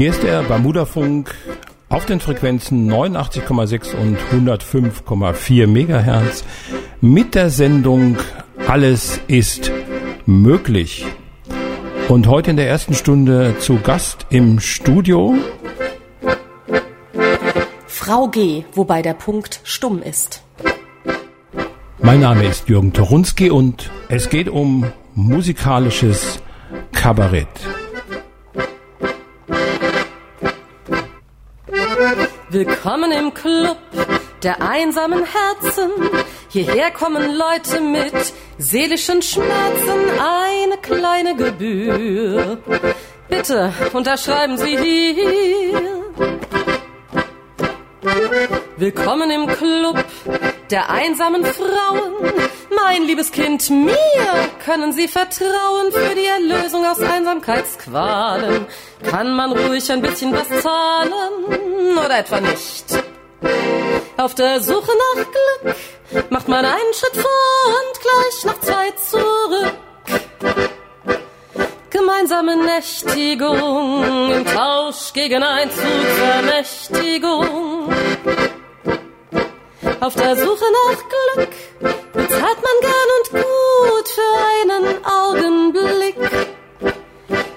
Hier ist der Bermuda-Funk auf den Frequenzen 89,6 und 105,4 Megahertz mit der Sendung Alles ist möglich. Und heute in der ersten Stunde zu Gast im Studio Frau G, wobei der Punkt stumm ist. Mein Name ist Jürgen Torunski und es geht um musikalisches Kabarett. Willkommen im Club der einsamen Herzen. Hierher kommen Leute mit seelischen Schmerzen. Eine kleine Gebühr. Bitte unterschreiben Sie hier. Willkommen im Club der einsamen Frauen. Mein liebes Kind, mir können Sie vertrauen für die Erlösung aus Einsamkeitsqualen. Kann man ruhig ein bisschen was zahlen oder etwa nicht? Auf der Suche nach Glück macht man einen Schritt vor und gleich noch zwei zurück. Gemeinsame Nächtigung im Tausch gegen Einzugvermächtigung. Auf der Suche nach Glück bezahlt man gern und gut für einen Augenblick.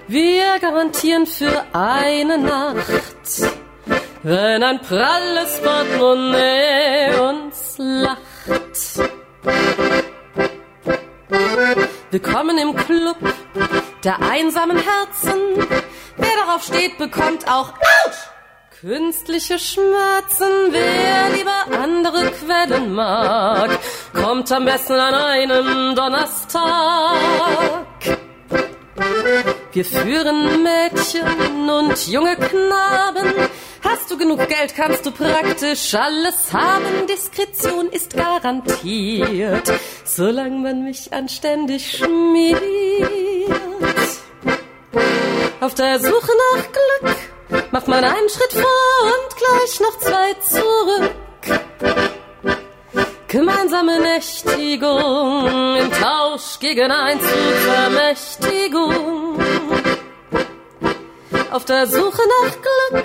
Wir garantieren für eine Nacht, wenn ein pralles Portemonnaie uns lacht. Willkommen im Club der einsamen Herzen. Wer darauf steht, bekommt auch Autsch! Künstliche Schmerzen, wer lieber andere Quellen mag, kommt am besten an einem Donnerstag. Wir führen Mädchen und junge Knaben. Hast du genug Geld, kannst du praktisch alles haben. Diskretion ist garantiert, solange man mich anständig schmiert. Auf der Suche nach Glück macht man einen Schritt vor und gleich noch zwei zurück. Gemeinsame Nächtigung im Tausch gegen Einzugvermächtigung. Auf der Suche nach Glück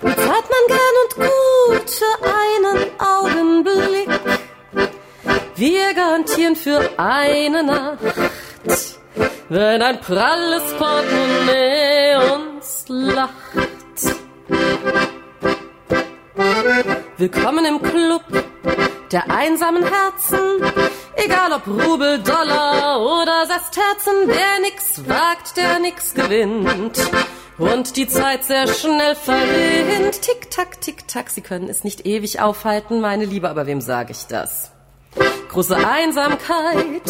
bezahlt man gern und gut für einen Augenblick. Wir garantieren für eine Nacht, wenn ein pralles Portemonnaie uns lacht. Willkommen im Club der einsamen Herzen. Egal ob Rubel, Dollar oder Sesterzen, wer nix wagt, der nix gewinnt. Und die Zeit sehr schnell verrinnt. Tick, tack, tick, tack. Sie können es nicht ewig aufhalten, meine Liebe, aber wem sage ich das? Große Einsamkeit,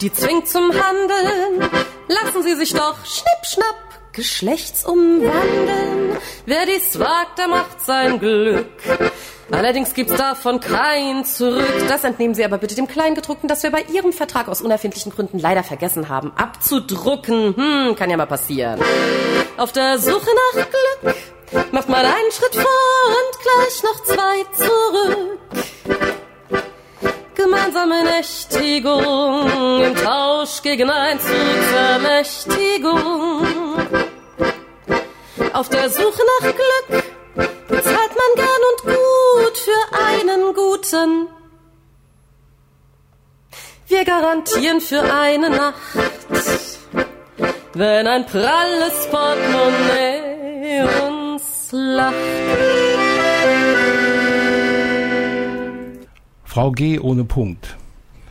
die zwingt zum Handeln. Lassen Sie sich doch schnipp, schnapp Geschlechtsumwandeln. Wer dies wagt, der macht sein Glück. Allerdings gibt's davon kein Zurück. Das entnehmen Sie aber bitte dem Kleingedruckten, das wir bei Ihrem Vertrag aus unerfindlichen Gründen leider vergessen haben, abzudrucken. Hm, kann ja mal passieren. Auf der Suche nach Glück macht man einen Schritt vor und gleich noch zwei zurück. Gemeinsame Nächtigung im Tausch gegen Einzugvermächtigung. Auf der Suche nach Glück bezahlt man gern und gut für einen guten. Wir garantieren für eine Nacht, wenn ein pralles Portemonnaie uns lacht. Frau G ohne Punkt.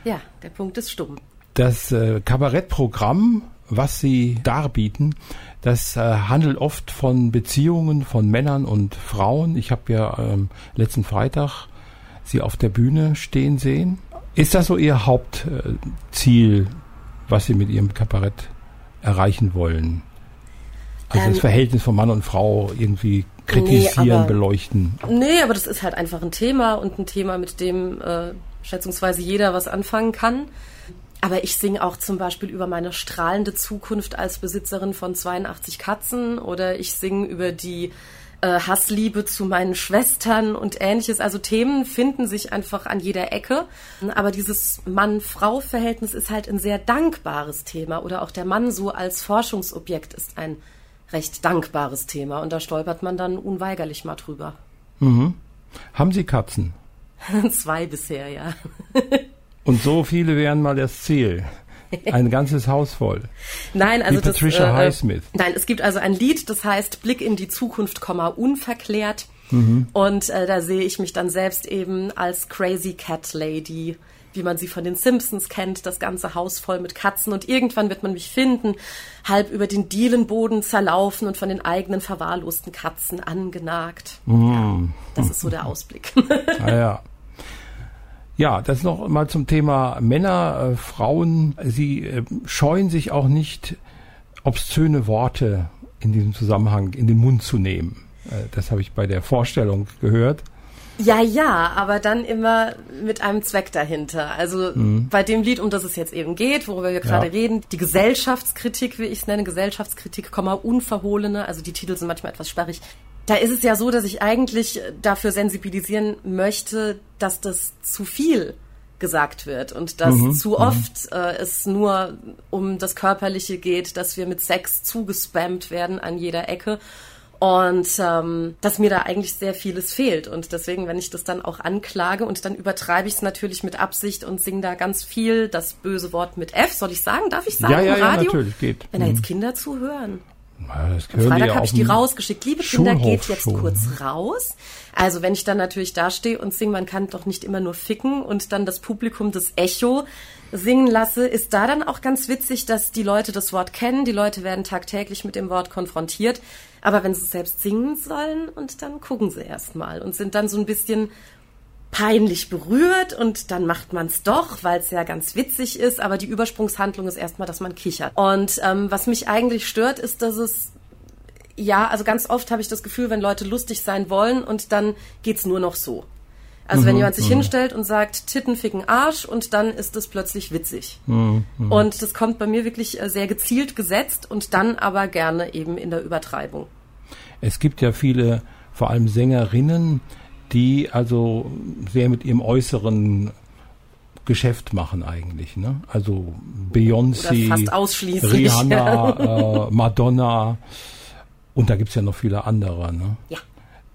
Ja, der Punkt ist stumm. Das äh, Kabarettprogramm, was Sie darbieten, das äh, handelt oft von Beziehungen von Männern und Frauen. Ich habe ja ähm, letzten Freitag Sie auf der Bühne stehen sehen. Ist das so Ihr Hauptziel, was Sie mit Ihrem Kabarett erreichen wollen? Also ähm, das Verhältnis von Mann und Frau irgendwie kritisieren, nee, aber, beleuchten. Nee, aber das ist halt einfach ein Thema und ein Thema, mit dem äh, schätzungsweise jeder was anfangen kann. Aber ich singe auch zum Beispiel über meine strahlende Zukunft als Besitzerin von 82 Katzen oder ich singe über die äh, Hassliebe zu meinen Schwestern und ähnliches. Also Themen finden sich einfach an jeder Ecke. Aber dieses Mann-Frau-Verhältnis ist halt ein sehr dankbares Thema. Oder auch der Mann so als Forschungsobjekt ist ein recht dankbares Thema und da stolpert man dann unweigerlich mal drüber. Mhm. Haben Sie Katzen? Zwei bisher, ja. und so viele wären mal das Ziel. Ein ganzes Haus voll. Nein, also Wie Patricia das, äh, Highsmith. Nein, es gibt also ein Lied, das heißt Blick in die Zukunft, unverklärt. Mhm. Und äh, da sehe ich mich dann selbst eben als Crazy Cat Lady, wie man sie von den Simpsons kennt, das ganze Haus voll mit Katzen. Und irgendwann wird man mich finden, halb über den Dielenboden zerlaufen und von den eigenen verwahrlosten Katzen angenagt. Mhm. Ja, das ist so der Ausblick. ah, ja. Ja, das noch mal zum Thema Männer, äh, Frauen. Sie äh, scheuen sich auch nicht, obszöne Worte in diesem Zusammenhang in den Mund zu nehmen. Äh, das habe ich bei der Vorstellung gehört. Ja, ja, aber dann immer mit einem Zweck dahinter. Also mhm. bei dem Lied, um das es jetzt eben geht, worüber wir gerade ja. reden, die Gesellschaftskritik, wie ich es nenne, Gesellschaftskritik, unverhohlene, also die Titel sind manchmal etwas sperrig. Da ist es ja so, dass ich eigentlich dafür sensibilisieren möchte, dass das zu viel gesagt wird und dass mhm, zu mhm. oft äh, es nur um das Körperliche geht, dass wir mit Sex zugespammt werden an jeder Ecke und ähm, dass mir da eigentlich sehr vieles fehlt. Und deswegen, wenn ich das dann auch anklage und dann übertreibe ich es natürlich mit Absicht und singe da ganz viel das böse Wort mit F. Soll ich sagen? Darf ich sagen ja, ja, im Radio? Ja, natürlich, geht. Wenn da jetzt mhm. Kinder zuhören. Am Freitag habe ich die rausgeschickt. Liebe Kinder, geht jetzt schon. kurz raus. Also wenn ich dann natürlich dastehe und singe, man kann doch nicht immer nur ficken und dann das Publikum das Echo singen lasse, ist da dann auch ganz witzig, dass die Leute das Wort kennen. Die Leute werden tagtäglich mit dem Wort konfrontiert. Aber wenn sie es selbst singen sollen und dann gucken sie erst mal und sind dann so ein bisschen peinlich berührt und dann macht man es doch, weil es ja ganz witzig ist, aber die Übersprungshandlung ist erstmal, dass man kichert. Und ähm, was mich eigentlich stört, ist, dass es ja, also ganz oft habe ich das Gefühl, wenn Leute lustig sein wollen und dann geht's nur noch so. Also mhm, wenn jemand sich mhm. hinstellt und sagt, Titten ficken Arsch und dann ist es plötzlich witzig. Mhm, mhm, und das kommt bei mir wirklich äh, sehr gezielt gesetzt und dann aber gerne eben in der Übertreibung. Es gibt ja viele, vor allem Sängerinnen, die also sehr mit ihrem äußeren Geschäft machen eigentlich. Ne? Also Beyoncé, Rihanna, äh, Madonna und da gibt's ja noch viele andere. Ne? Ja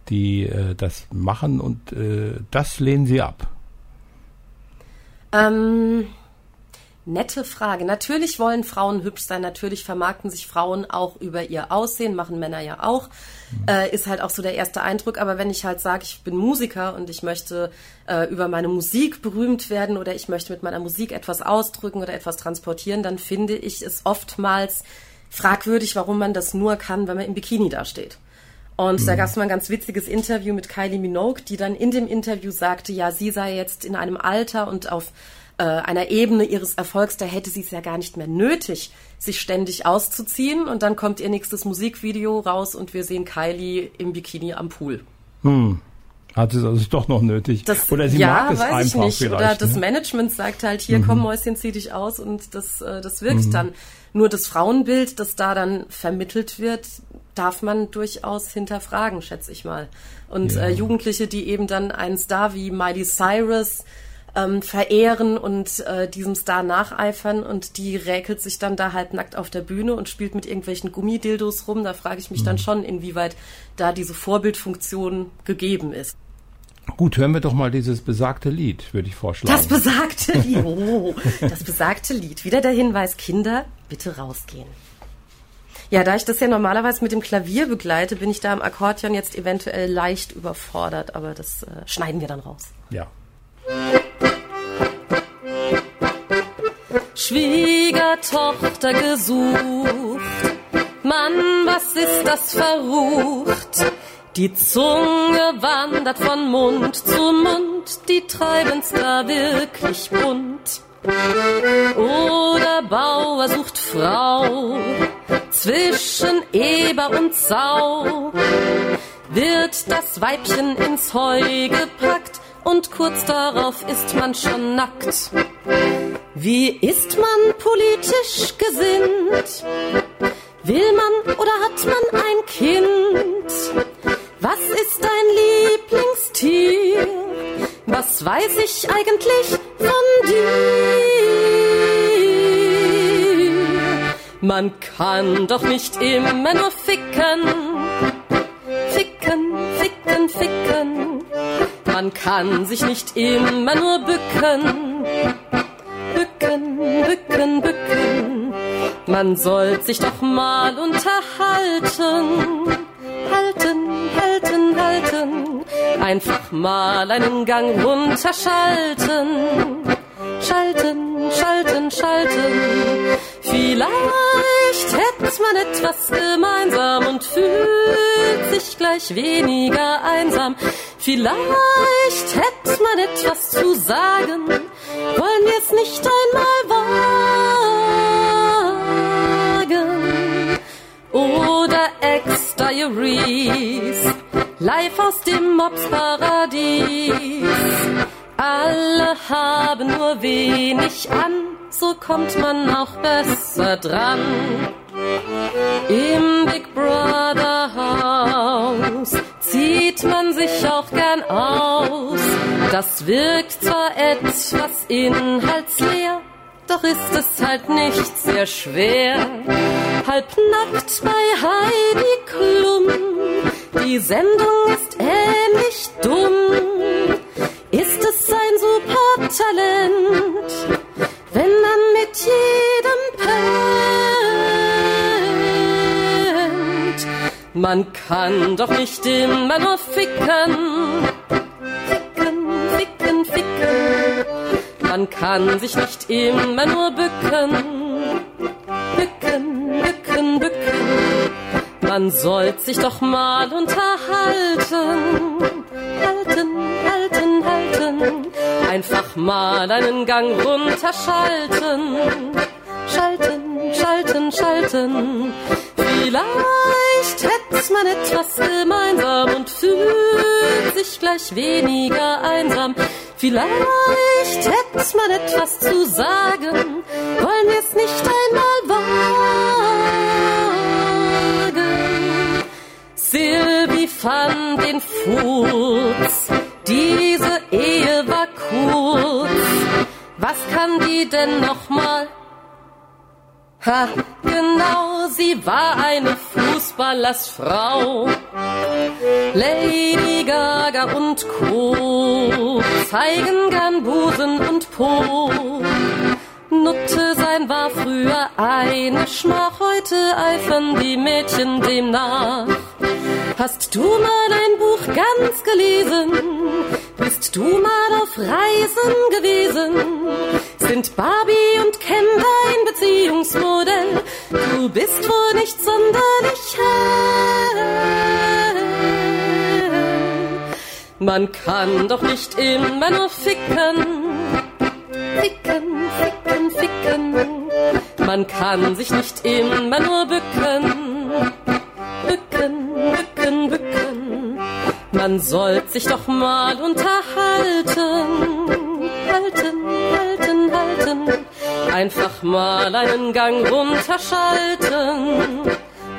die äh, das machen und äh, das lehnen sie ab? Ähm, nette Frage. Natürlich wollen Frauen hübsch sein, natürlich vermarkten sich Frauen auch über ihr Aussehen, machen Männer ja auch. Mhm. Äh, ist halt auch so der erste Eindruck. Aber wenn ich halt sage, ich bin Musiker und ich möchte äh, über meine Musik berühmt werden oder ich möchte mit meiner Musik etwas ausdrücken oder etwas transportieren, dann finde ich es oftmals fragwürdig, warum man das nur kann, wenn man im Bikini dasteht. Und mhm. da gab es mal ein ganz witziges Interview mit Kylie Minogue, die dann in dem Interview sagte, ja, sie sei jetzt in einem Alter und auf äh, einer Ebene ihres Erfolgs, da hätte sie es ja gar nicht mehr nötig, sich ständig auszuziehen. Und dann kommt ihr nächstes Musikvideo raus und wir sehen Kylie im Bikini am Pool. Hm. Hat es also doch noch nötig. Das, Oder sie ja, mag es weiß einfach ich nicht. vielleicht. Oder das ne? Management sagt halt, hier, mhm. komm Mäuschen, zieh dich aus und das, äh, das wirkt mhm. dann. Nur das Frauenbild, das da dann vermittelt wird, darf man durchaus hinterfragen, schätze ich mal. Und ja. äh, Jugendliche, die eben dann einen Star wie Miley Cyrus ähm, verehren und äh, diesem Star nacheifern und die räkelt sich dann da halt nackt auf der Bühne und spielt mit irgendwelchen Gummidildos rum. Da frage ich mich mhm. dann schon, inwieweit da diese Vorbildfunktion gegeben ist. Gut, hören wir doch mal dieses besagte Lied, würde ich vorschlagen. Das besagte Lied. Oh, das besagte Lied. Wieder der Hinweis, Kinder, bitte rausgehen. Ja, da ich das ja normalerweise mit dem Klavier begleite, bin ich da am Akkordeon jetzt eventuell leicht überfordert, aber das äh, schneiden wir dann raus. Ja. Schwiegertochter gesucht, Mann, was ist das verrucht? Die Zunge wandert von Mund zu Mund, die treiben's da wirklich bunt. Oder Bauer sucht Frau zwischen Eber und Sau. Wird das Weibchen ins Heu gepackt und kurz darauf ist man schon nackt. Wie ist man politisch gesinnt? Will man oder hat man ein Kind? Was ist dein Lieblingstier? Was weiß ich eigentlich von dir? Man kann doch nicht immer nur ficken. Ficken, ficken, ficken. Man kann sich nicht immer nur bücken. Bücken, bücken, bücken. Man soll sich doch mal unterhalten. Halten, halten, halten. Einfach mal einen Gang runterschalten. Schalten, schalten, schalten. Vielleicht hätte man etwas gemeinsam und fühlt sich gleich weniger einsam. Vielleicht hätte man etwas zu sagen. Wollen wir es nicht einmal wagen? Oder Ex-Diaries, live aus dem Mobsparadies. Alle haben nur wenig an, so kommt man auch besser dran. Im Big Brother Haus zieht man sich auch gern aus. Das wirkt zwar etwas inhaltsleer, doch ist es halt nicht sehr schwer. Halbnackt bei Heidi Klum, die Sendung ist ähnlich dumm. Ist es ein super Talent, wenn man mit jedem pennt? Man kann doch nicht immer nur. Ficken, ficken, ficken. Man kann sich nicht immer nur bücken. Bücken, bücken, bücken. Man sollte sich doch mal unterhalten. Halten, halten, halten. Einfach mal einen Gang runterschalten. Schalten, schalten, schalten. Vielleicht hätte man etwas gemeinsam und fühlt sich gleich weniger einsam. Vielleicht hätte man etwas zu sagen. Wollen wir es nicht einmal wagen? Silvi fand den Furz. Diese Ehe war kurz. Was kann die denn noch mal? Ha, genau, sie war eine Fußballersfrau. Lady Gaga und Co. zeigen gern Busen und Po. Nutte sein war früher eine Schmach, heute eifern die Mädchen dem nach. Hast du mal ein Buch ganz gelesen? Bist du mal auf Reisen gewesen? Sind Barbie und Ken dein Beziehungsmodell? Du bist wohl nicht sonderlich hell. Man kann doch nicht immer nur ficken. Ficken, ficken, ficken. Man kann sich nicht immer nur bücken. Bücken, bücken, bücken. Man sollte sich doch mal unterhalten. Halten, halten. Einfach mal einen Gang runterschalten.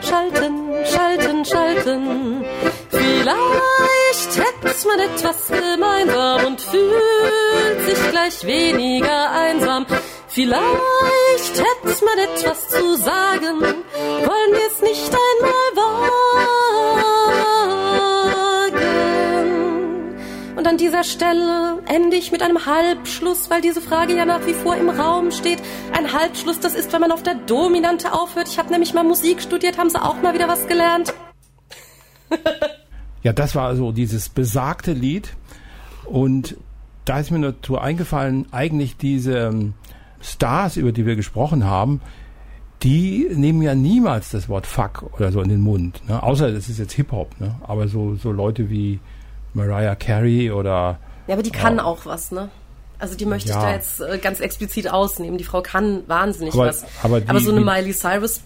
Schalten, schalten, schalten. Vielleicht hätte man etwas gemeinsam und fühlt sich gleich weniger einsam. Vielleicht hätte man etwas zu sagen. Wollen wir es nicht einmal Und an dieser Stelle ende ich mit einem Halbschluss, weil diese Frage ja nach wie vor im Raum steht. Ein Halbschluss, das ist, wenn man auf der Dominante aufhört. Ich habe nämlich mal Musik studiert, haben Sie auch mal wieder was gelernt? Ja, das war also dieses besagte Lied. Und da ist mir nur eingefallen, eigentlich diese ähm, Stars, über die wir gesprochen haben, die nehmen ja niemals das Wort Fuck oder so in den Mund. Ne? Außer das ist jetzt Hip-Hop. Ne? Aber so, so Leute wie Mariah Carey oder... Ja, aber die kann auch was, ne? Also die möchte Ja. ich da jetzt äh, ganz explizit ausnehmen. Die Frau kann wahnsinnig Aber- was. aber die- aber so eine Miley Cyrus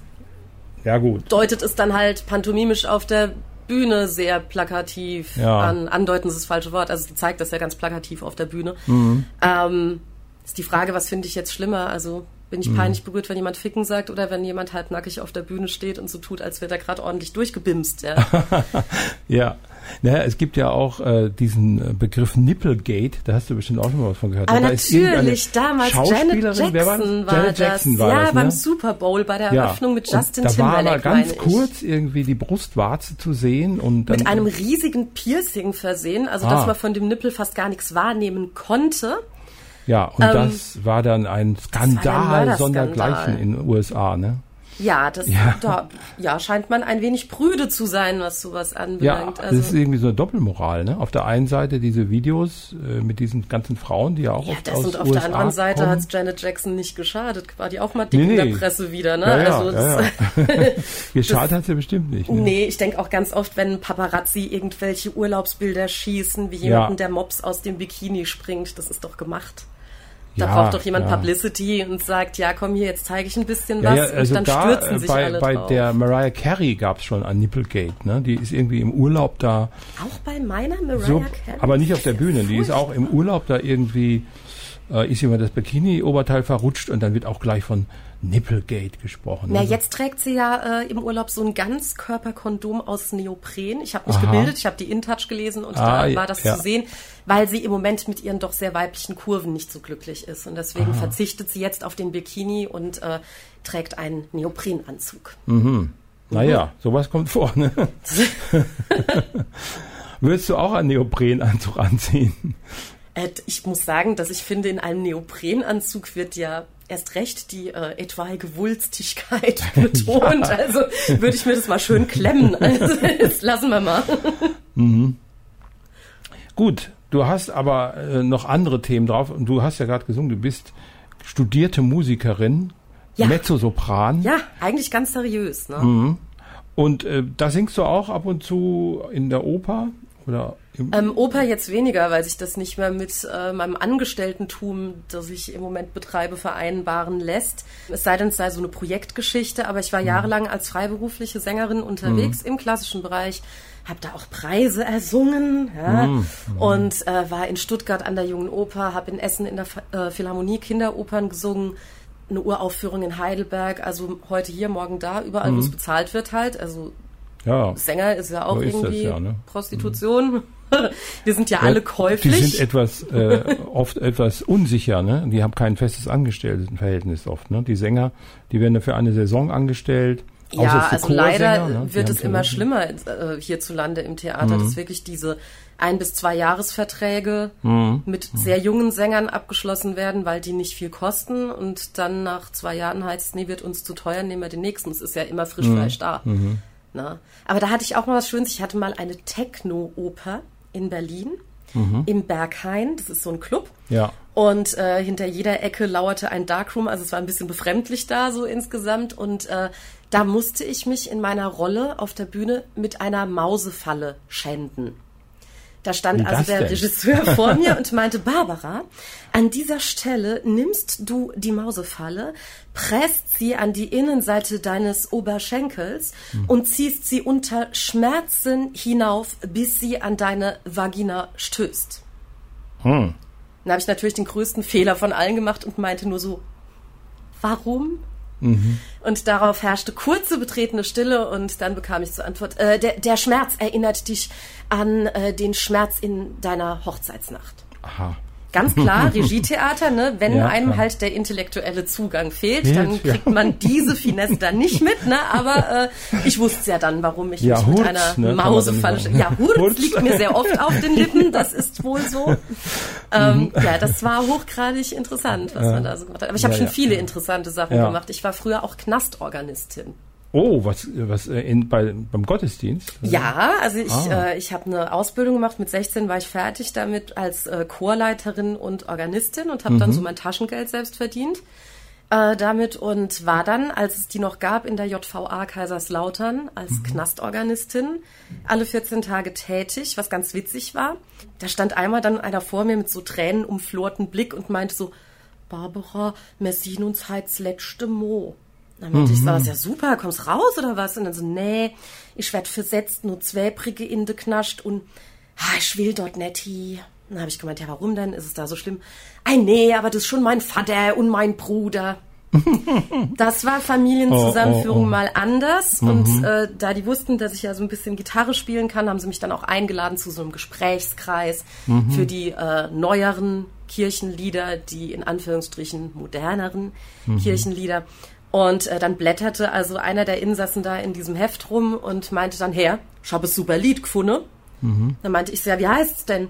Ja gut. deutet es dann halt pantomimisch auf der Bühne sehr plakativ Ja. an. Andeuten ist das falsche Wort. Also sie zeigt das ja ganz plakativ auf der Bühne. Mhm. Ähm, ist die Frage, was finde ich jetzt schlimmer? Also bin ich Mhm. peinlich berührt, wenn jemand ficken sagt oder wenn jemand halbnackig auf der Bühne steht und so tut, als wäre er gerade ordentlich durchgebimst. Ja. Ja. Naja, es gibt ja auch äh, diesen äh, Begriff Nipplegate, da hast du bestimmt auch schon mal was von gehört. Aber Da natürlich, damals Janet wer war das? Jackson war, Janet Jackson das. war ja, das, beim ne? Super Bowl, bei der Ja. Eröffnung mit Und Justin da war Timberlake, aber ganz kurz irgendwie die Brustwarze zu sehen und dann Mit einem riesigen Piercing versehen, also Ah. dass man von dem Nippel fast gar nichts wahrnehmen konnte. Ja und ähm, das war dann ein Skandal sondergleichen in den USA, ne? Ja, das Ja. Da, ja, scheint man ein wenig prüde zu sein, was sowas Ja, anbelangt. das ist also, irgendwie so eine Doppelmoral, ne? Auf der einen Seite diese Videos äh, mit diesen ganzen Frauen, die ja auch ja, oft das aus und auf USA der anderen Seite hat Janet Jackson nicht geschadet. War die auch mal dick Nee, in der nee. Presse wieder, ne? ja, ja, also ja, ja. Geschadet hat sie bestimmt nicht. Ne? Nee, ich denke auch ganz oft, wenn Paparazzi irgendwelche Urlaubsbilder schießen, wie jemanden, der Mops aus dem Bikini springt, das ist doch gemacht. Da Ja, braucht doch jemand ja. Publicity und sagt, ja, komm hier, jetzt zeige ich ein bisschen was ja, also und dann da stürzen äh, sich bei, alle bei drauf. der Mariah Carey gab es schon ein Nipplegate, ne? Die ist irgendwie im Urlaub da, auch bei meiner Mariah so, Carey. aber nicht auf der Bühne. Die ist auch im Urlaub da irgendwie, äh, ist jemand das Bikini-Oberteil verrutscht und dann wird auch gleich von Nipplegate gesprochen. Na, ne? jetzt trägt sie ja äh, im Urlaub so ein Ganzkörperkondom aus Neopren. Ich habe mich Aha. gebildet, ich habe die InTouch gelesen und Ah, da war das ja. zu sehen, weil sie im Moment mit ihren doch sehr weiblichen Kurven nicht so glücklich ist. Und deswegen verzichtet sie jetzt auf den Bikini und äh, trägt einen Neoprenanzug. Naja, sowas kommt vor, ne? Würdest du auch einen Neoprenanzug anziehen? Äh, ich muss sagen, dass ich finde, in einem Neoprenanzug wird ja erst recht die äh, etwaige Wulstigkeit betont. Also würde ich mir das mal schön klemmen. Also, das lassen wir mal. Gut, du hast aber äh, noch andere Themen drauf und du hast ja gerade gesungen, du bist studierte Musikerin, Ja. Mezzosopran Ja, eigentlich ganz seriös. Ne? und äh, da singst du auch ab und zu in der Oper oder Ähm, Oper jetzt weniger, weil sich das nicht mehr mit äh, meinem Angestelltentum, das ich im Moment betreibe, vereinbaren lässt. Es sei denn, es sei so eine Projektgeschichte, aber ich war jahrelang als freiberufliche Sängerin unterwegs im klassischen Bereich, habe da auch Preise ersungen ja, und äh, war in Stuttgart an der Jungen Oper, habe in Essen in der äh, Philharmonie Kinderopern gesungen, eine Uraufführung in Heidelberg, also heute hier, morgen da, überall, wo es bezahlt wird halt, also ja, Sänger ist ja auch So ist das irgendwie ja, ne? Prostitution. Wir sind ja, alle die käuflich. sind etwas äh, oft etwas unsicher, ne? Die haben kein festes Angestelltenverhältnis oft, ne? Die Sänger, die werden für eine Saison angestellt. ja, es also leider ne? Die wird es immer schlimmer äh, hierzulande im Theater, Mhm. dass wirklich diese ein bis zwei Jahresverträge Mhm. mit sehr jungen Sängern abgeschlossen werden, weil die nicht viel kosten und dann nach zwei Jahren heißt, nee, wird uns zu teuer, nehmen wir den nächsten. Es ist ja immer Mhm. Frischfleisch da. Na? Aber da hatte ich auch mal was Schönes. Ich hatte mal eine Techno-Oper in Berlin im Berghain. Das ist so ein Club. Ja. Und äh, hinter jeder Ecke lauerte ein Darkroom, also es war ein bisschen befremdlich da so insgesamt. Und äh, da musste ich mich in meiner Rolle auf der Bühne mit einer Mausefalle schänden. Da stand also der denn? Regisseur vor mir und meinte, Barbara, an dieser Stelle nimmst du die Mausefalle, presst sie an die Innenseite deines Oberschenkels Hm. und ziehst sie unter Schmerzen hinauf, bis sie an deine Vagina stößt. Hm. Dann habe ich natürlich den größten Fehler von allen gemacht und meinte nur so, warum? Mhm. Und darauf herrschte kurze betretene Stille und dann bekam ich zur Antwort, äh, der, der Schmerz erinnert dich an äh, den Schmerz in deiner Hochzeitsnacht. Aha. Ganz klar, Regietheater, ne? wenn Ja, einem klar. halt der intellektuelle Zugang fehlt, Fehlt, dann ja. kriegt man diese Finesse dann nicht mit, ne? aber äh, ich wusste ja dann, warum ich Ja, mich mit Hurz, einer ne, sagen. Ja, Hurz, Hurz. liegt mir sehr oft auf den Lippen, das ist wohl so. Ähm, ja, das war hochgradig interessant, was man da so gemacht hat. Aber ich habe Ja, schon ja. viele interessante Sachen Ja. gemacht. Ich war früher auch Knastorganistin. Oh, was, was äh, in, bei, beim Gottesdienst? Ja, also ich, Ah. äh, ich habe eine Ausbildung gemacht. Mit 16 war ich fertig damit als äh, Chorleiterin und Organistin und habe Mhm. dann so mein Taschengeld selbst verdient äh, damit und war dann, als es die noch gab, in der JVA Kaiserslautern als Mhm. Knastorganistin alle 14 Tage tätig, was ganz witzig war. Da stand einmal dann einer vor mir mit so tränenumflorten Blick und meinte so, Barbara, wir sehen uns heut's letzte Mo. Dann meinte ich, so, ist ja super, kommst raus oder was? Und dann so, nee, ich werd versetzt, nur zwei Pricke in de Knascht und ah, ich will dort nicht hin. Dann habe ich gemeint, ja, warum denn? Ist es da so schlimm? Ei, nee, aber das ist schon mein Vater und mein Bruder. Das war Familienzusammenführung Oh, oh, oh. mal anders. Und äh, da die wussten, dass ich ja so ein bisschen Gitarre spielen kann, haben sie mich dann auch eingeladen zu so einem Gesprächskreis für die äh, neueren Kirchenlieder, die in Anführungsstrichen moderneren Kirchenlieder. Und äh, dann blätterte also einer der Insassen da in diesem Heft rum und meinte dann, Herr, ich habe ein super Lied gefunden. Dann meinte ich ja, wie heißt's denn?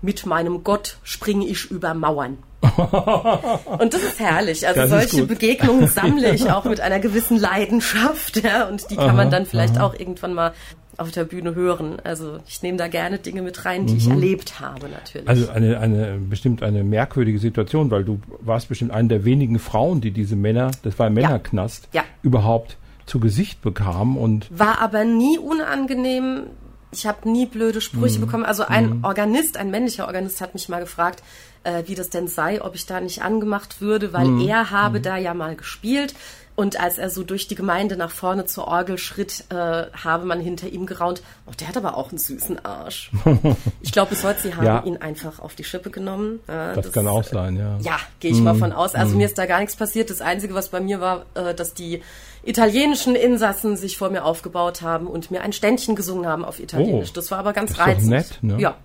Mit meinem Gott springe ich über Mauern. Und das ist herrlich. Also Das solche. Begegnungen sammle ich auch mit einer gewissen Leidenschaft, ja, und die kann man dann vielleicht auch irgendwann mal auf der Bühne hören. Also ich nehme da gerne Dinge mit rein, die ich erlebt habe, natürlich. Mhm. Also eine, eine bestimmt eine merkwürdige Situation, weil du warst bestimmt eine der wenigen Frauen, die diese Männer, das war ein Männerknast, Ja. überhaupt zu Gesicht bekamen und war aber nie unangenehm. Ich habe nie blöde Sprüche bekommen. Also ein Organist, ein männlicher Organist hat mich mal gefragt, äh, wie das denn sei, ob ich da nicht angemacht würde, weil er habe da ja mal gespielt. Und als er so durch die Gemeinde nach vorne zur Orgel schritt, äh, habe man hinter ihm geraunt, oh, der hat aber auch einen süßen Arsch. ich glaube, bis heute, sie haben Ja. ihn einfach auf die Schippe genommen. Äh, das, kann auch sein, ja. ja, gehe ich mal von aus. Also mir ist da gar nichts passiert. Das Einzige, was bei mir war, äh, dass die italienischen Insassen sich vor mir aufgebaut haben und mir ein Ständchen gesungen haben auf Italienisch. Oh, das war aber ganz ist doch reizend. nett, ne? Ja.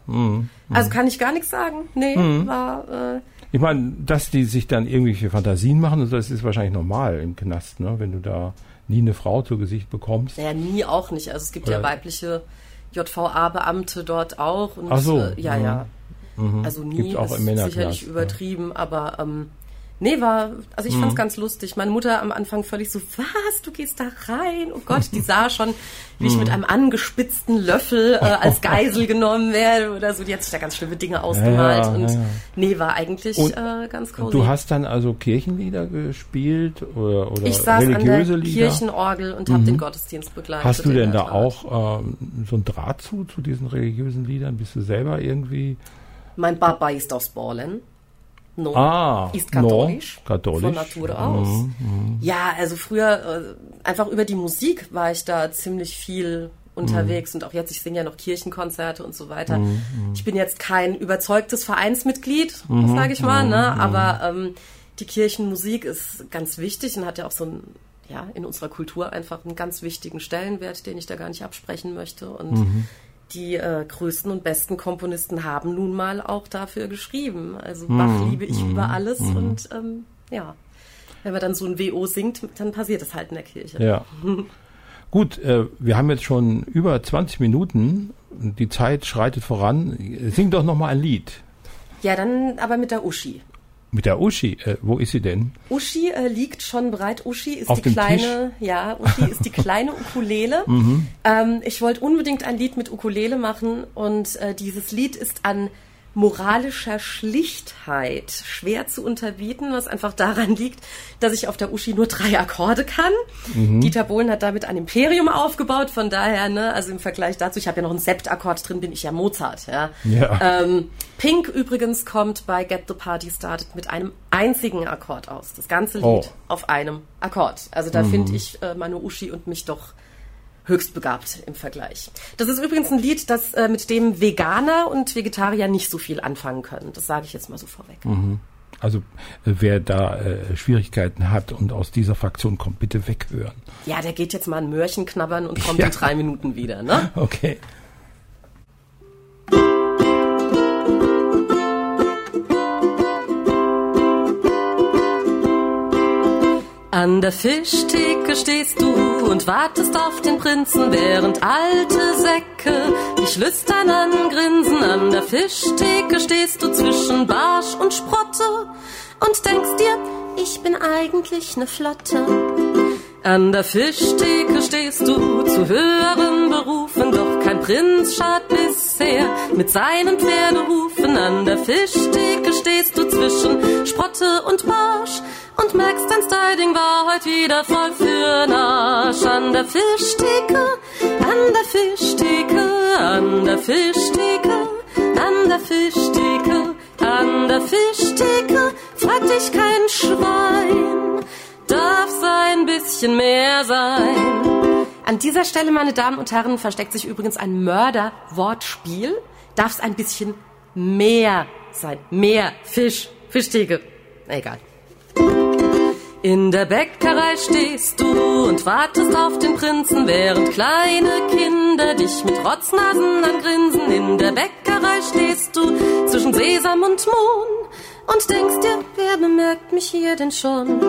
Also kann ich gar nichts sagen. Nee, war äh, Ich meine, dass die sich dann irgendwelche Fantasien machen, das ist wahrscheinlich normal im Knast, ne? wenn du da nie eine Frau zu Gesicht bekommst. naja, nie auch nicht. Also es gibt ja Oder- weibliche JVA-Beamte dort auch. Und, Ach so, Äh, ja, mhm. ja. Also nie Gibt's auch ist sicherlich ja. übertrieben, aber ähm, nee, war, also ich Mhm. fand's ganz lustig. Meine Mutter am Anfang völlig so, was, du gehst da rein? Oh Gott, die sah schon, wie ich mit Mhm. einem angespitzten Löffel äh, als Geisel genommen werde oder so. Die hat sich da ganz schlimme Dinge ausgemalt ja, und ja. nee, war eigentlich Und äh, ganz cozy. Du hast dann also Kirchenlieder gespielt oder, oder ich saß an der religiöse Lieder? Kirchenorgel und habe den Gottesdienst begleitet. Hast du denn da auch ähm, so ein Draht zu, zu diesen religiösen Liedern? Bist du selber irgendwie? Mein Papa ist aus Polen. No. Ah, ist katholisch. no, katholisch. Von Natur aus. Ja, also früher äh, einfach über die Musik war ich da ziemlich viel unterwegs und auch jetzt, ich singe ja noch Kirchenkonzerte und so weiter. Ich bin jetzt kein überzeugtes Vereinsmitglied, sage ich mal, ne? aber ähm, die Kirchenmusik ist ganz wichtig und hat ja auch so ein, ja, in unserer Kultur einfach einen ganz wichtigen Stellenwert, den ich da gar nicht absprechen möchte und die äh, größten und besten Komponisten haben nun mal auch dafür geschrieben. Also Bach liebe ich über alles und ähm, ja, wenn man dann so ein WO singt, dann passiert es halt in der Kirche. Ja. Gut, äh, wir haben jetzt schon über 20 Minuten. Die Zeit schreitet voran. Sing doch noch mal ein Lied. Ja, dann aber mit der Uschi. Mit der Uschi. Äh, wo ist sie denn? Uschi äh, liegt schon bereit. Uschi ist Auf die kleine, ja, Uschi ist die kleine Ukulele. Mhm. ähm, ich wollte unbedingt ein Lied mit Ukulele machen und äh, dieses Lied ist an moralischer Schlichtheit schwer zu unterbieten, was einfach daran liegt, dass ich auf der Uschi nur drei Akkorde kann. Mhm. Dieter Bohlen hat damit ein Imperium aufgebaut, von daher, ne, also im Vergleich dazu, ich habe ja noch einen Septakkord drin, bin ich ja Mozart, ja. Ja. Ähm, Pink übrigens kommt bei Get the Party Started mit einem einzigen Akkord aus. Das ganze Lied Oh. auf einem Akkord. Also da finde ich äh, meine Uschi und mich doch höchst begabt im Vergleich. Das ist übrigens ein Lied, das äh, mit dem Veganer und Vegetarier nicht so viel anfangen können. Das sage ich jetzt mal so vorweg. Also äh, wer da äh, Schwierigkeiten hat und aus dieser Fraktion kommt, bitte weghören. Ja, der geht jetzt mal ein Möhrchen knabbern und kommt Ja. in drei Minuten wieder, ne? Okay. An der Fischtheke stehst du und wartest auf den Prinzen, während alte Säcke dich lüstern angrinsen. An der Fischtheke stehst du zwischen Barsch und Sprotte und denkst dir, ich bin eigentlich ne Flotte. An der Fischtheke stehst du zu höheren Berufen, doch kein Prinz schart bisher mit seinen Pferdehufen. An der Fischtheke stehst du zwischen Sprotte und Barsch und merkst, dein Styling war heute wieder voll für Arsch. An der Fischtheke, an der Fischtheke, an der Fischtheke, an der Fischtheke, an der Fischtheke, fragt dich kein Schwein darf's ein bisschen mehr sein. An dieser Stelle, meine Damen und Herren, versteckt sich übrigens ein Mörder-Wortspiel. Darf's ein bisschen mehr sein. Mehr Fisch, Fischtheke. Egal. In der Bäckerei stehst du und wartest auf den Prinzen, während kleine Kinder dich mit Rotznasen angrinsen. In der Bäckerei stehst du zwischen Sesam und Mohn und denkst dir, wer bemerkt mich hier denn schon?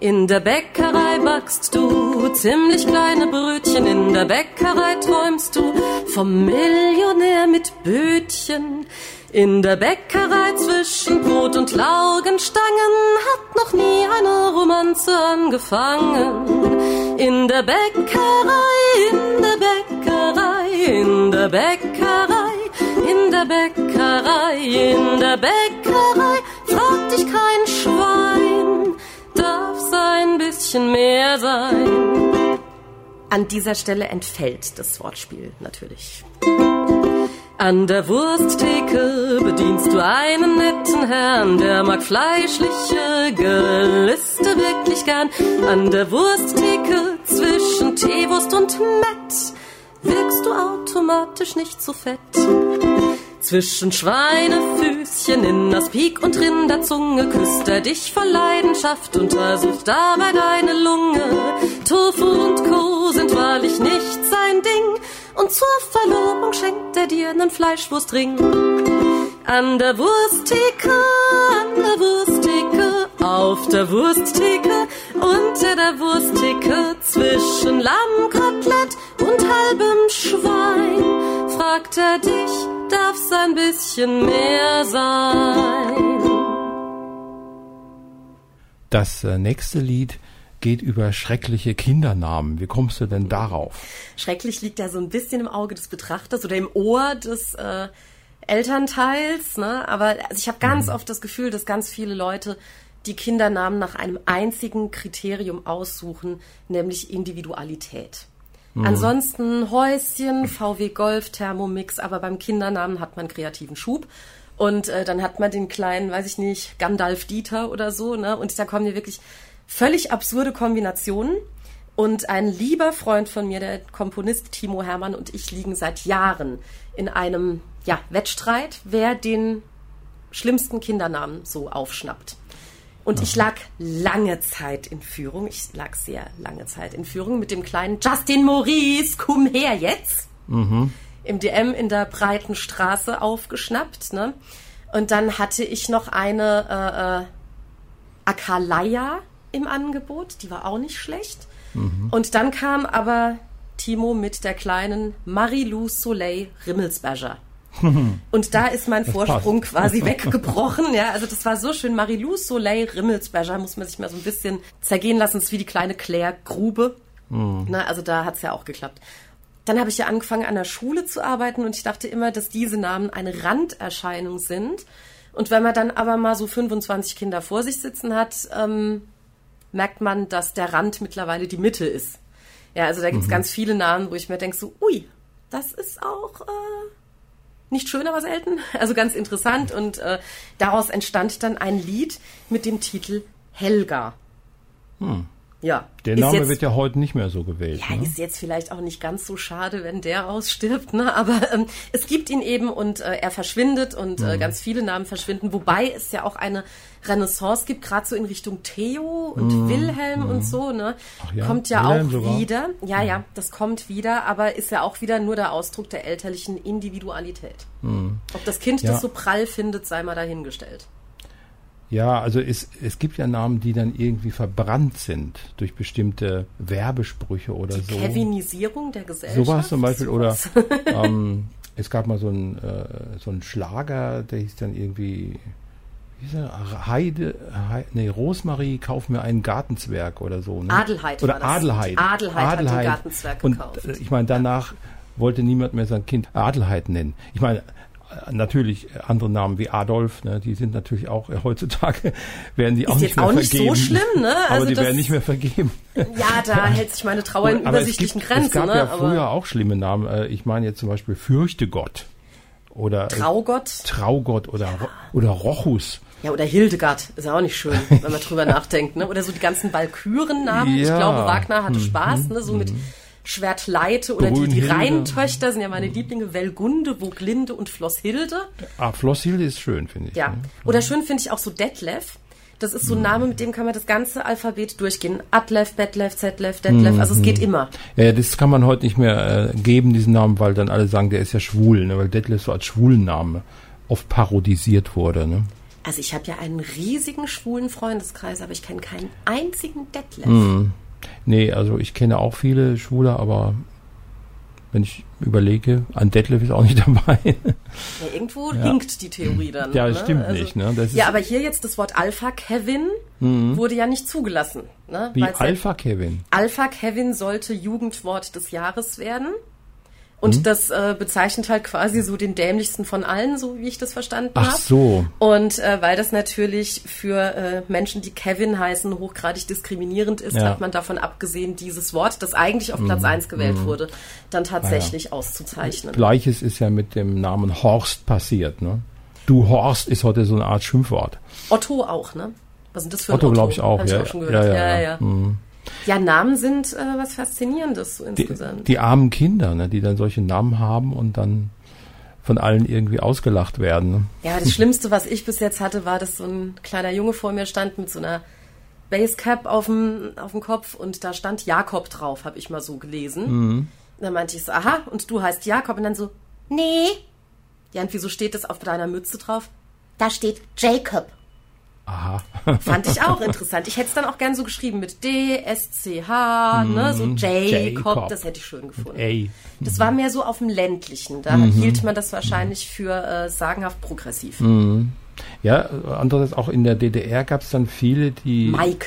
In der Bäckerei backst du ziemlich kleine Brötchen, in der Bäckerei träumst du vom Millionär mit Bötchen. In der Bäckerei zwischen Brot und Laugenstangen hat noch nie eine Romanze angefangen. In der Bäckerei, in der Bäckerei, in der Bäckerei, in der Bäckerei, in der Bäckerei, fragt dich kein Schwein, darf's ein bisschen mehr sein. An dieser Stelle entfällt das Wortspiel natürlich. An der Wursttheke bedienst du einen netten Herrn, der mag fleischliche Gelüste wirklich gern. An der Wursttheke zwischen Teewurst und Mett wirkst du automatisch nicht so fett. Zwischen Schweinefüßchen in Aspik und Rinderzunge küsst er dich voll Leidenschaft, untersucht dabei deine Lunge. Tofu und Co. sind wahrlich nicht sein Ding, und zur Verlobung schenkt er dir nen Fleischwurstring. An der Wursttheke, an der Wursttheke, auf der Wursttheke, unter der Wursttheke, zwischen Lammkotelett und halbem Schwein, fragt er dich, darf's ein bisschen mehr sein. Das äh, nächste Lied geht über schreckliche Kindernamen. Wie kommst du denn darauf? Schrecklich liegt ja so ein bisschen im Auge des Betrachters oder im Ohr des äh, Elternteils. Ne? Aber also ich habe ganz mhm. oft das Gefühl, dass ganz viele Leute die Kindernamen nach einem einzigen Kriterium aussuchen, nämlich Individualität. Mhm. Ansonsten Häuschen, VW Golf, Thermomix, aber beim Kindernamen hat man kreativen Schub. Und äh, dann hat man den kleinen, weiß ich nicht, Gandalf Dieter oder so, ne? Und da kommen hier wirklich völlig absurde Kombinationen. Und ein lieber Freund von mir, der Komponist Timo Hermann und ich liegen seit Jahren in einem ja, Wettstreit, wer den schlimmsten Kindernamen so aufschnappt. Und ich lag lange Zeit in Führung. Ich lag sehr lange Zeit in Führung mit dem kleinen Justin Maurice, komm her jetzt. Mhm. Im DM in der breiten Straße aufgeschnappt. Ne? Und dann hatte ich noch eine äh, äh, Akalaya im Angebot. Die war auch nicht schlecht. Mhm. Und dann kam aber Timo mit der kleinen Marie-Lou Soleil Rimmelsberger. Und da ist mein Vorsprung quasi weggebrochen. Ja, also das war so schön. Marilou Soleil Rimmelsberger muss man sich mal so ein bisschen zergehen lassen. Das ist wie die kleine Claire Grube. Mhm. Na, also da hat's ja auch geklappt. Dann habe ich ja angefangen an der Schule zu arbeiten und ich dachte immer, dass diese Namen eine Randerscheinung sind. Und wenn man dann aber mal so 25 Kinder vor sich sitzen hat, ähm, merkt man, dass der Rand mittlerweile die Mitte ist. Ja, also da gibt's mhm. ganz viele Namen, wo ich mir denke so, ui, das ist auch äh, nicht schön, aber selten. Also ganz interessant. Und äh, daraus entstand dann ein Lied mit dem Titel Helga. Hm. Ja. Der Name jetzt, wird ja heute nicht mehr so gewählt. Ja, ne? ist jetzt vielleicht auch nicht ganz so schade, wenn der ausstirbt, ne? Aber ähm, es gibt ihn eben und äh, er verschwindet und äh, mhm. ganz viele Namen verschwinden, wobei es ja auch eine Renaissance gibt, gerade so in Richtung Theo und mhm. Wilhelm mhm. und so, ne? Ja, kommt ja Wilhelm auch sogar. wieder. Ja, ja, das kommt wieder, aber ist ja auch wieder nur der Ausdruck der elterlichen Individualität. Mhm. Ob das Kind ja. das so prall findet, sei mal dahingestellt. Ja, also es, es gibt ja Namen, die dann irgendwie verbrannt sind durch bestimmte Werbesprüche oder die so. Kevinisierung der Gesellschaft. Sowas zum Beispiel. Oder ähm, es gab mal so einen äh, so einen Schlager, der hieß dann irgendwie wie hieß er? Heide, Heide, nee, Rosmarie, kauf mir einen Gartenzwerg oder so. Ne? Adelheid Oder Adelheid. Adelheid. Adelheid hat den Gartenzwerg gekauft. Und äh, ich meine, danach wollte niemand mehr sein Kind Adelheid nennen. Ich meine, natürlich andere Namen wie Adolf, ne, die sind natürlich auch äh, heutzutage werden die ist auch nicht mehr auch nicht vergeben. so schlimm, ne? Also aber die werden nicht mehr vergeben. Ja, da hält sich meine Trauer in aber übersichtlichen es gibt, Grenzen. Es gab ne? ja früher auch schlimme Namen. Äh, ich meine jetzt zum Beispiel Fürchte Gott oder äh, Traugott, Traugott oder ja. oder Rochus. Ja, oder Hildegard ist ja auch nicht schön, wenn man drüber nachdenkt, ne? Oder so die ganzen Walküren-Namen. Ja. Ich glaube, Wagner hatte hm, Spaß, ne? So mit hm. Schwertleite oder die, die Rheintöchter sind ja meine Lieblinge, Welgunde, Woglinde und Flosshilde. Ah, Flosshilde ist schön, finde ich. Ja. Ne? Oder schön finde ich auch so Detlef. Das ist so ein Name, mit dem kann man das ganze Alphabet durchgehen. Atlef, Betlef, Zetlef, Detlef. Also es geht immer. Ja, das kann man heute nicht mehr äh, geben, diesen Namen, weil dann alle sagen, der ist ja schwul, ne? weil Detlef so als Schwulenname oft parodisiert wurde. Ne? Also ich habe ja einen riesigen schwulen Freundeskreis, aber ich kenne keinen einzigen Detlef. Nee, also ich kenne auch viele Schwule, aber wenn ich überlege, ein Detlef ist auch nicht dabei. Ja, irgendwo hinkt die Theorie dann. ja, das ne? stimmt Also- nicht. Ne? Ja, aber hier jetzt das Wort Alpha Kevin wurde ja nicht zugelassen. Ne? wie Weil's ja- Alpha Kevin. Alpha Kevin sollte Jugendwort des Jahres werden. Und Mhm. das äh, bezeichnet halt quasi so den dämlichsten von allen, so wie ich das verstanden Ach habe. so. Und äh, weil das natürlich für äh, Menschen, die Kevin heißen, hochgradig diskriminierend ist, Ja. hat man davon abgesehen, dieses Wort, das eigentlich auf Platz eins gewählt wurde, dann tatsächlich auszuzeichnen. Gleiches ist ja mit dem Namen Horst passiert. Ne? Du Horst ist heute so eine Art Schimpfwort. Otto auch, ne? Was sind das für Otto, Otto? glaub ich, auch, Hab ich ja. auch schon gehört. Ja, Ja, ja, ja, ja. Ja. Namen sind äh, was Faszinierendes so Die, insgesamt. die armen Kinder, ne, die dann solche Namen haben und dann von allen irgendwie ausgelacht werden. Ne? Ja, das Schlimmste, was ich bis jetzt hatte, war, dass so ein kleiner Junge vor mir stand mit so einer Basecap auf dem, auf dem Kopf und da stand Jakob drauf, habe ich mal so gelesen. Dann meinte ich so, aha, und du heißt Jakob? Und dann so, nee. Ja, und wieso steht das auf deiner Mütze drauf? Da steht Jacob. Aha. Fand ich auch interessant. Ich hätte es dann auch gern so geschrieben mit D, S, C, H, ne, so Jacob, Jacob. das hätte ich schön gefunden. Ey. Das war mehr so auf dem ländlichen. Da hielt man das wahrscheinlich für äh, sagenhaft progressiv. Ja, andererseits auch in der DDR gab es dann viele, die, Mike.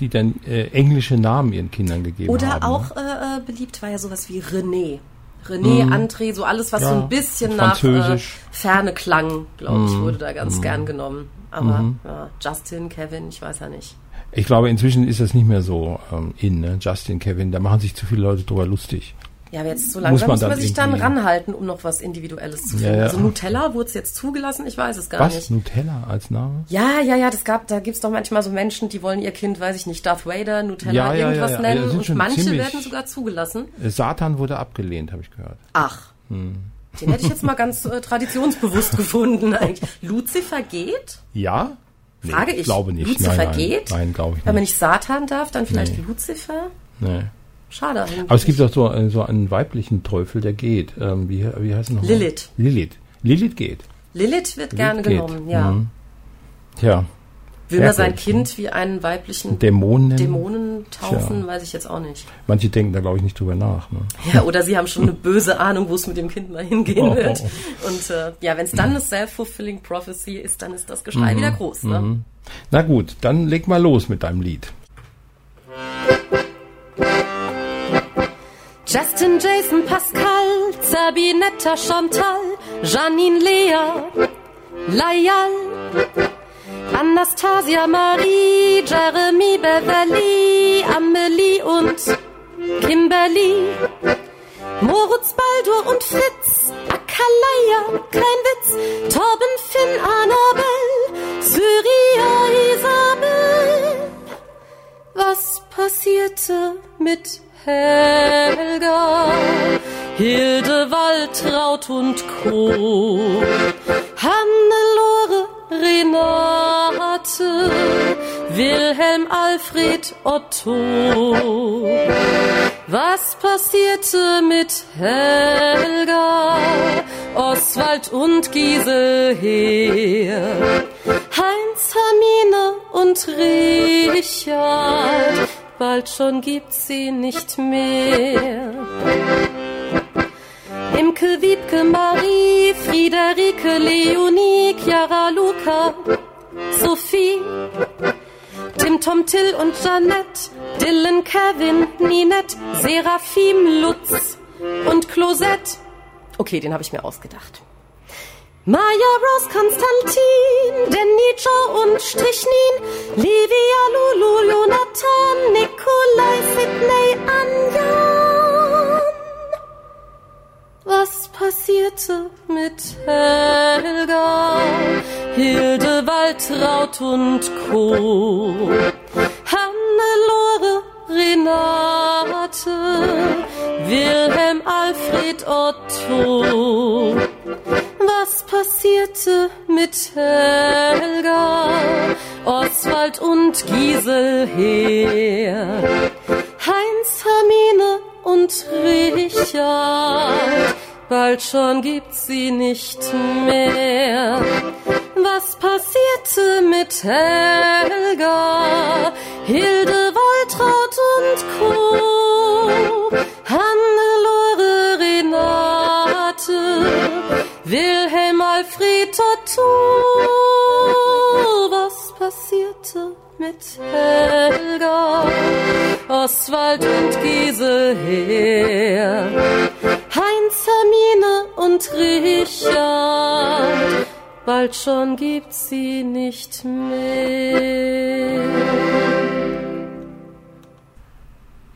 die dann äh, englische Namen ihren Kindern gegeben Oder haben. auch äh, äh, beliebt war ja sowas wie René. René, André, so alles, was so Mhm. Ja, ein bisschen nach äh. Mhm. Ferne klang, glaube ich, wurde da ganz gern genommen. Aber ja, Justin, Kevin, ich weiß ja nicht. Ich glaube, inzwischen ist das nicht mehr so ähm, in, ne? Justin, Kevin, da machen sich zu viele Leute drüber lustig. Ja, aber jetzt so Muss langsam man muss man, sich dann ranhalten, um noch was Individuelles zu Ja, finden. ja. Also Nutella wurde es jetzt zugelassen, ich weiß es gar Was? nicht. Nutella als Name? Ja, ja, ja, das gab, da gibt's doch manchmal so Menschen, die wollen ihr Kind, weiß ich nicht, Darth Vader, Nutella, Ja, ja, irgendwas ja, ja. nennen Ja, und manche werden sogar zugelassen. Satan wurde abgelehnt, habe ich gehört. Ach. Hm. Den hätte ich jetzt mal ganz äh, traditionsbewusst gefunden eigentlich. Lucifer geht? Ja? Nee, Frage ich. glaube nicht. Lucifer nein, nein, geht? Nein, glaube ich Wenn man nicht. nicht Satan darf, dann vielleicht Nee. Lucifer? Nee. Schade. Aber es gibt auch so, äh, so einen weiblichen Teufel, der geht. Ähm, wie, wie heißt er noch? Lilith. Lilith. Lilith geht. Lilith wird gerne geht. genommen, ja. Mhm. Tja, Will man sein Merkwürdig, Kind wie einen weiblichen Dämonen. Dämonen taufen, Tja. weiß ich jetzt auch nicht. Manche denken da, glaube ich, nicht drüber nach. Ne? Ja, oder sie haben schon eine böse Ahnung, wo es mit dem Kind mal hingehen Oh, wird. oh, Und äh, ja, wenn es dann eine self-fulfilling prophecy ist, dann ist das Geschrei wieder groß. Ne? Na gut, dann leg mal los mit deinem Lied. Justin, Jason, Pascal, Sabinetta, Chantal, Janine, Lea, Layal, Anastasia, Marie, Jeremy, Beverly, Amelie und Kimberly, Moritz, Baldur und Fritz, Akalaya, kein Witz, Torben, Finn, Annabelle, Syria, Isabel. Was passierte mit Helga, Hilde, Waltraud und Co. Hannelore, Renate, Wilhelm, Alfred, Otto. Was passierte mit Helga, Oswald und Giselher? Heinz, Hermine und Richard, bald schon gibt's sie nicht mehr. Imke, Wiebke, Marie, Friederike, Leonie, Chiara, Luca, Sophie, Tim, Tom, Till und Jeanette, Dylan, Kevin, Ninette, Seraphim, Lutz und Closette. Okay, den habe ich mir ausgedacht. Maya, Rose, Konstantin, Joe und Strichnin, Livia, Lulu, Jonathan, Nikolai, Sydney, Anjan. Was passierte mit Helga, Hilde, Waltraud und Co.? Hannelore, Renate, Wilhelm, Alfred, Otto. Was passierte mit Helga, Oswald und Giesel her. Heinz, Hermine und Richard, bald schon gibt's sie nicht mehr. Was passierte mit Helga, Hilde, Co.? Hannelore, Renate, Wilhelm, Alfred, Otto. Was passierte mit Helga, Oswald und Gisela, Heinz, Hermine und Richard, bald schon gibt's sie nicht mehr.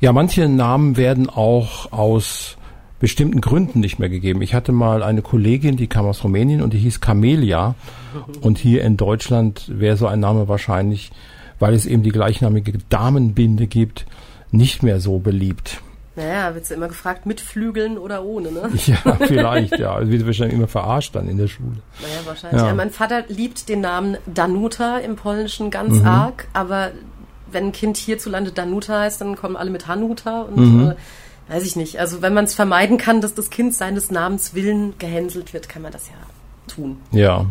Ja, manche Namen werden auch aus bestimmten Gründen nicht mehr gegeben. Ich hatte mal eine Kollegin, die kam aus Rumänien und die hieß Camelia. Und hier in Deutschland wäre so ein Name wahrscheinlich, weil es eben die gleichnamige Damenbinde gibt, nicht mehr so beliebt. Naja, wird immer gefragt, mit Flügeln oder ohne, ne? Ja, vielleicht, ja. Wird wahrscheinlich immer verarscht dann in der Schule. Naja, wahrscheinlich. Ja. Ja, mein Vater liebt den Namen Danuta im Polnischen ganz mhm. arg, aber wenn ein Kind hierzulande Danuta heißt, dann kommen alle mit Hanuta und mhm. äh, weiß ich nicht. Also wenn man es vermeiden kann, dass das Kind seines Namens willen gehänselt wird, kann man das ja tun. Ja.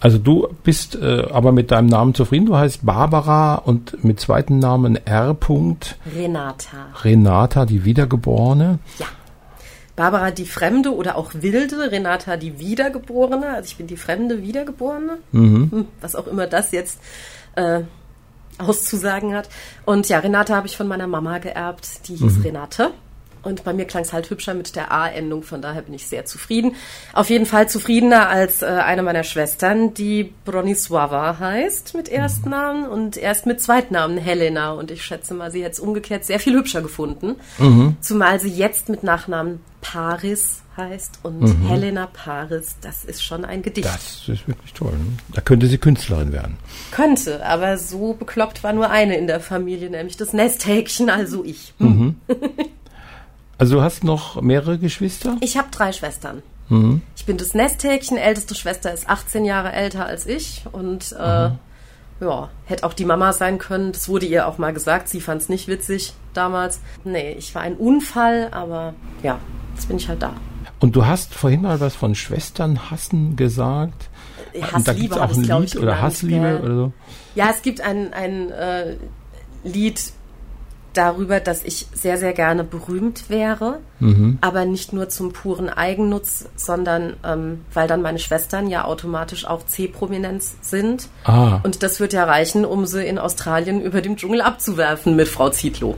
Also du bist äh, aber mit deinem Namen zufrieden. Du heißt Barbara und mit zweiten Namen R. Renata. Renata, die Wiedergeborene. Ja. Barbara die Fremde oder auch Wilde, Renata die Wiedergeborene. Also ich bin die Fremde Wiedergeborene. Mhm. Hm, was auch immer das jetzt äh, auszusagen hat. Und ja, Renata habe ich von meiner Mama geerbt. Die hieß mhm. Renate. Und bei mir klang es halt hübscher mit der A-Endung, von daher bin ich sehr zufrieden. Auf jeden Fall zufriedener als äh, eine meiner Schwestern, die Bronisława heißt mit Erstnamen und erst mit Zweitnamen Helena. Und ich schätze mal, sie hätte es umgekehrt sehr viel hübscher gefunden. Mhm. Zumal sie jetzt mit Nachnamen Paris heißt und mhm. Helena Paris, das ist schon ein Gedicht. Das ist wirklich toll. Ne? Da könnte sie Künstlerin werden. Könnte, aber so bekloppt war nur eine in der Familie, nämlich das Nesthäkchen, also ich. Mhm. Also du hast noch mehrere Geschwister? Ich habe drei Schwestern. Mhm. Ich bin das Nesthäkchen, älteste Schwester ist 18 Jahre älter als ich und äh, mhm. ja, hätte auch die Mama sein können. Das wurde ihr auch mal gesagt. Sie fand es nicht witzig damals. Nee, ich war ein Unfall, aber ja, jetzt bin ich halt da. Und du hast vorhin mal was von Schwestern hassen gesagt. Hassliebe habe ich, glaube ich, Oder Hassliebe oder so. Ja, es gibt ein, ein äh, Lied, darüber, dass ich sehr, sehr gerne berühmt wäre, mhm. aber nicht nur zum puren Eigennutz, sondern ähm, weil dann meine Schwestern ja automatisch auch C-Prominenz sind. Ah. Und das wird ja reichen, um sie in Australien über dem Dschungel abzuwerfen mit Frau Zietlow.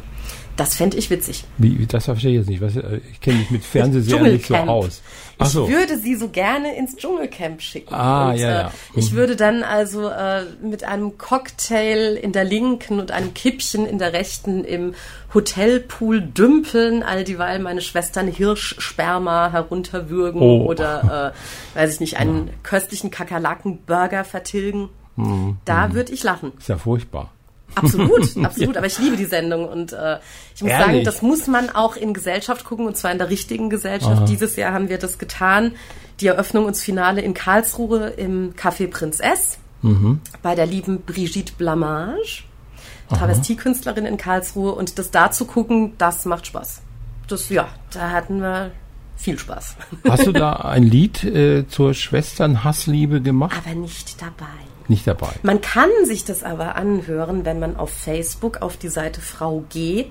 Das fände ich witzig. Wie, das verstehe ich jetzt nicht. Was, äh, ich kenne mich mit Fernsehserien nicht so aus. Ach so. Ich würde sie so gerne ins Dschungelcamp schicken. Ah, und, ja, ja. Mhm. Ich würde dann also äh, mit einem Cocktail in der linken und einem Kippchen in der rechten im Hotelpool dümpeln, all dieweil meine Schwestern Hirschsperma herunterwürgen oh. oder, äh, weiß ich nicht, einen ja. köstlichen Kakerlakenburger vertilgen. Mhm. Da mhm. würde ich lachen. Ist ja furchtbar. Absolut, absolut. Aber ich liebe die Sendung und äh, ich muss Ehrlich? sagen, das muss man auch in Gesellschaft gucken und zwar in der richtigen Gesellschaft. Aha. Dieses Jahr haben wir das getan. Die Eröffnung und das Finale in Karlsruhe im Café Prinz S mhm. bei der lieben Brigitte Blamage, Travestiekünstlerin in Karlsruhe und das da zu gucken, das macht Spaß. Das ja, da hatten wir viel Spaß. Hast du da ein Lied äh, zur Schwestern-Hassliebe gemacht? Aber nicht dabei nicht dabei. Man kann sich das aber anhören, wenn man auf Facebook auf die Seite Frau G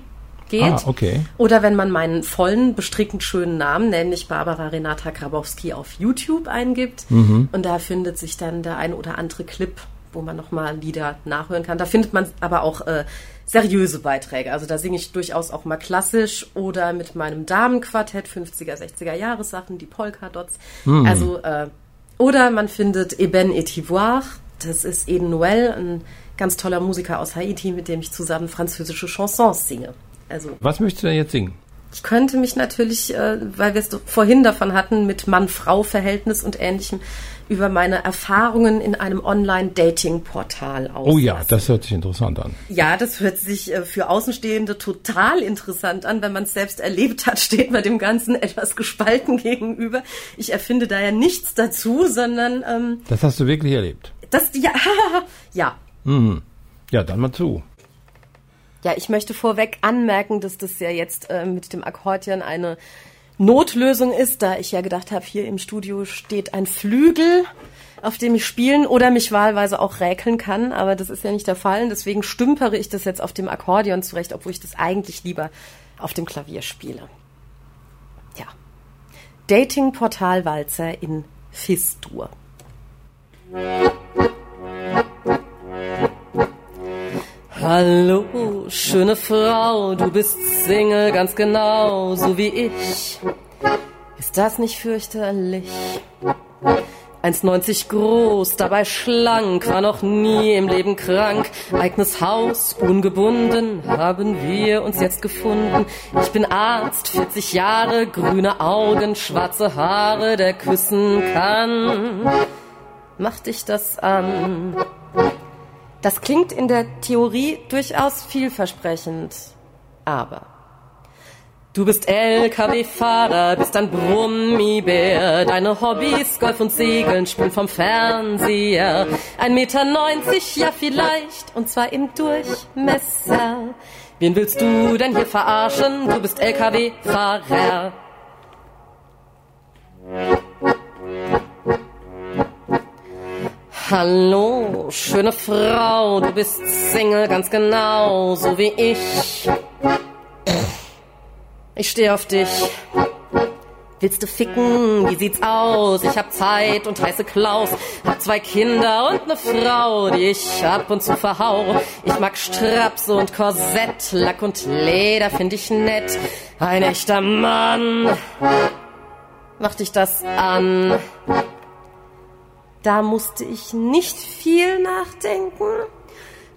geht. Ah, okay. Oder wenn man meinen vollen, bestrickend schönen Namen, nämlich Barbara Renata Grabowski, auf YouTube eingibt. Mhm. Und da findet sich dann der ein oder andere Clip, wo man nochmal Lieder nachhören kann. Da findet man aber auch äh, seriöse Beiträge. Also da singe ich durchaus auch mal klassisch oder mit meinem Damenquartett 50er, 60er Jahressachen, die Polka-Dots. Mhm. Also, äh, oder man findet Eben et Ivoire, das ist Eden Noël, ein ganz toller Musiker aus Haiti, mit dem ich zusammen französische Chansons singe. Also, Was möchtest du denn jetzt singen? Ich könnte mich natürlich, äh, weil wir es vorhin davon hatten, mit Mann-Frau-Verhältnis und ähnlichem, über meine Erfahrungen in einem Online-Dating-Portal aus. Oh ja, das hört sich interessant an. Ja, das hört sich äh, für Außenstehende total interessant an. Wenn man es selbst erlebt hat, steht man dem Ganzen etwas gespalten gegenüber. Ich erfinde da ja nichts dazu, sondern... Ähm, das hast du wirklich erlebt? Das, ja, ja. Mhm. Ja, dann mal zu. Ja, ich möchte vorweg anmerken, dass das ja jetzt äh, mit dem Akkordeon eine Notlösung ist, da ich ja gedacht habe, hier im Studio steht ein Flügel, auf dem ich spielen oder mich wahlweise auch räkeln kann, aber das ist ja nicht der Fall. Deswegen stümpere ich das jetzt auf dem Akkordeon zurecht, obwohl ich das eigentlich lieber auf dem Klavier spiele. Ja. Dating-Portal-Walzer in Fistur. Hallo, schöne Frau, du bist Single ganz genau, so wie ich. Ist das nicht fürchterlich? 1,90 groß, dabei schlank, war noch nie im Leben krank. Eigenes Haus, ungebunden, haben wir uns jetzt gefunden. Ich bin Arzt, 40 Jahre, grüne Augen, schwarze Haare, der küssen kann. Mach dich das an. Das klingt in der Theorie durchaus vielversprechend. Aber du bist LKW-Fahrer, bist ein Brummibär. Deine Hobbys, Golf und Segeln, spielen vom Fernseher. Ein Meter neunzig, ja vielleicht, und zwar im Durchmesser. Wen willst du denn hier verarschen? Du bist LKW-Fahrer. Hallo, schöne Frau, du bist Single ganz genau, so wie ich. Ich stehe auf dich. Willst du ficken? Wie sieht's aus? Ich hab Zeit und heiße Klaus. Hab zwei Kinder und ne Frau, die ich ab und zu verhau. Ich mag Strapse und Korsett, Lack und Leder find ich nett. Ein echter Mann. Mach dich das an. Da musste ich nicht viel nachdenken.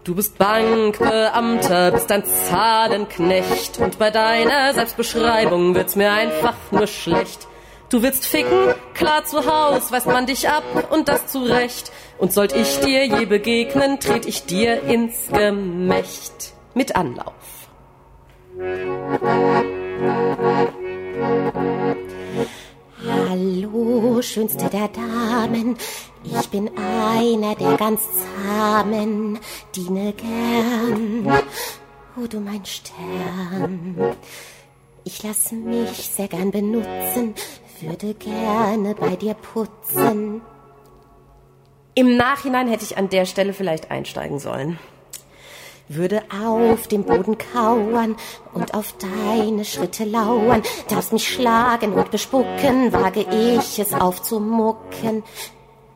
Du bist Bankbeamter, bist ein Zahlenknecht und bei deiner Selbstbeschreibung wird's mir einfach nur schlecht. Du willst ficken, klar zu Haus, weist man dich ab und das zu Recht. Und sollt ich dir je begegnen, tret ich dir ins Gemächt mit Anlauf. Hallo, schönste der Damen, ich bin einer der ganz zahmen, diene gern. Oh, du mein Stern. Ich lasse mich sehr gern benutzen, würde gerne bei dir putzen. Im Nachhinein hätte ich an der Stelle vielleicht einsteigen sollen. Würde auf dem Boden kauern und auf deine Schritte lauern, darfst mich schlagen und bespucken, wage ich es aufzumucken,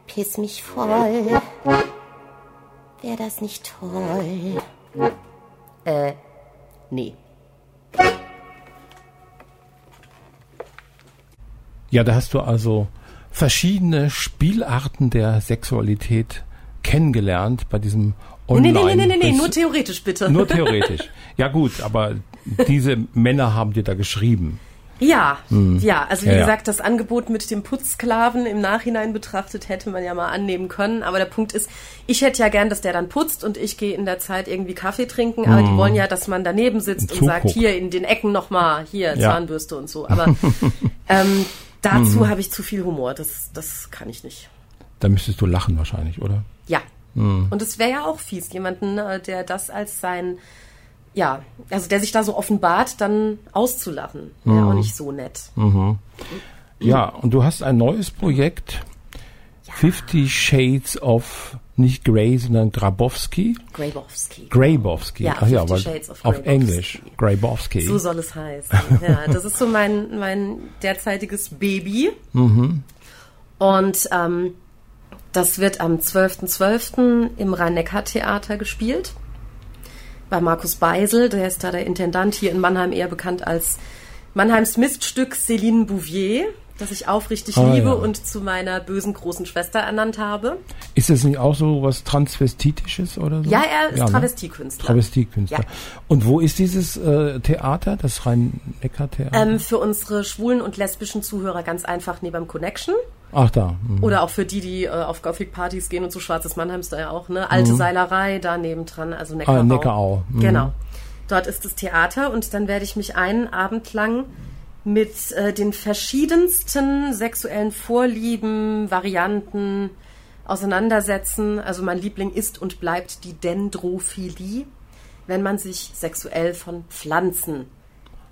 piss mich voll. Wär das nicht toll? Äh, nee. Ja, da hast du also verschiedene Spielarten der Sexualität kennengelernt bei diesem Online. Nee, nee, nee, nee, nee, nee, nur theoretisch bitte. Nur theoretisch. Ja gut, aber diese Männer haben dir da geschrieben. Ja, Hm. ja, also wie Ja, gesagt, das Angebot mit dem Putzsklaven im Nachhinein betrachtet hätte man ja mal annehmen können. Aber der Punkt ist, ich hätte ja gern, dass der dann putzt und ich gehe in der Zeit irgendwie Kaffee trinken. Aber die wollen ja, dass man daneben sitzt und Zuguckt. sagt, hier in den Ecken nochmal, hier Ja. Zahnbürste und so. Aber ähm, dazu habe ich zu viel Humor. Das, das kann ich nicht. Da müsstest du lachen wahrscheinlich, oder? Ja. Hm. Und es wäre ja auch fies, jemanden, äh, der das als sein, ja, also der sich da so offenbart, dann auszulachen. Wäre Hm. auch nicht so nett. Ja, und du hast ein neues Projekt, Fifty Shades of, nicht Grey, sondern Grabowski. Grabowski. Grabowski. Ja, Ach ja, weil Shades of auf. Englisch. Grabowski. So soll es heißen. Ja, das ist so mein, mein derzeitiges Baby. Mhm. Und ähm, das wird am 12.12. im Rhein-Neckar-Theater gespielt. Bei Markus Beisel, der ist da der Intendant hier in Mannheim, eher bekannt als Mannheims Miststück Céline Bouvier, das ich aufrichtig Ah, liebe ja. und zu meiner bösen großen Schwester ernannt habe. Ist das nicht auch so was Transvestitisches oder so? Ja, er ist ne? Travestiekünstler. Travestiekünstler. Ja. Und wo ist dieses äh, Theater, das Rhein-Neckar-Theater? Ähm, für unsere schwulen und lesbischen Zuhörer ganz einfach neben dem Connection. Ach da. mhm. Oder auch für die, die äh, auf Gothic-Partys gehen und so schwarzes Mannheims da ja auch, ne? Alte Seilerei da nebendran, also Neckarau. Ah, Neckarau, mhm. Genau. Dort ist das Theater und dann werde ich mich einen Abend lang mit äh, den verschiedensten sexuellen Vorlieben, Varianten auseinandersetzen. Also mein Liebling ist und bleibt die Dendrophilie, wenn man sich sexuell von Pflanzen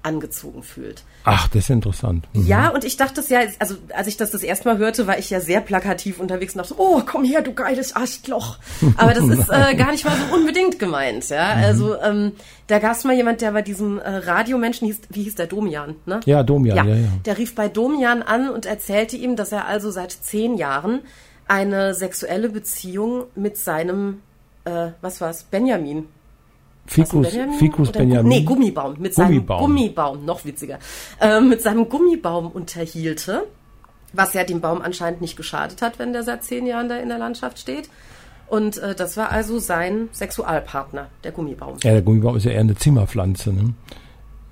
angezogen fühlt. Ach, das ist interessant. Mhm. Ja, und ich dachte es ja, also als ich das das erste Mal hörte, war ich ja sehr plakativ unterwegs und dachte so, oh, komm her, du geiles Astloch. Aber das ist äh, gar nicht mal so unbedingt gemeint, ja. Mhm. Also ähm, da gab es mal jemand, der bei diesem äh, Radiomenschen hieß, wie hieß der, Domian, ne? Ja, Domian, ja, ja, ja. Der rief bei Domian an und erzählte ihm, dass er also seit zehn Jahren eine sexuelle Beziehung mit seinem, äh, was war's, Benjamin Ficus, Benjamin? Ficus Benjamin? Nee, Gummibaum. Mit seinem Gummibaum, noch witziger. Äh, mit seinem Gummibaum unterhielte, was ja dem Baum anscheinend nicht geschadet hat, wenn der seit zehn Jahren da in der Landschaft steht. Und äh, das war also sein Sexualpartner, der Gummibaum. Ja, der Gummibaum ist ja eher eine Zimmerpflanze, ne?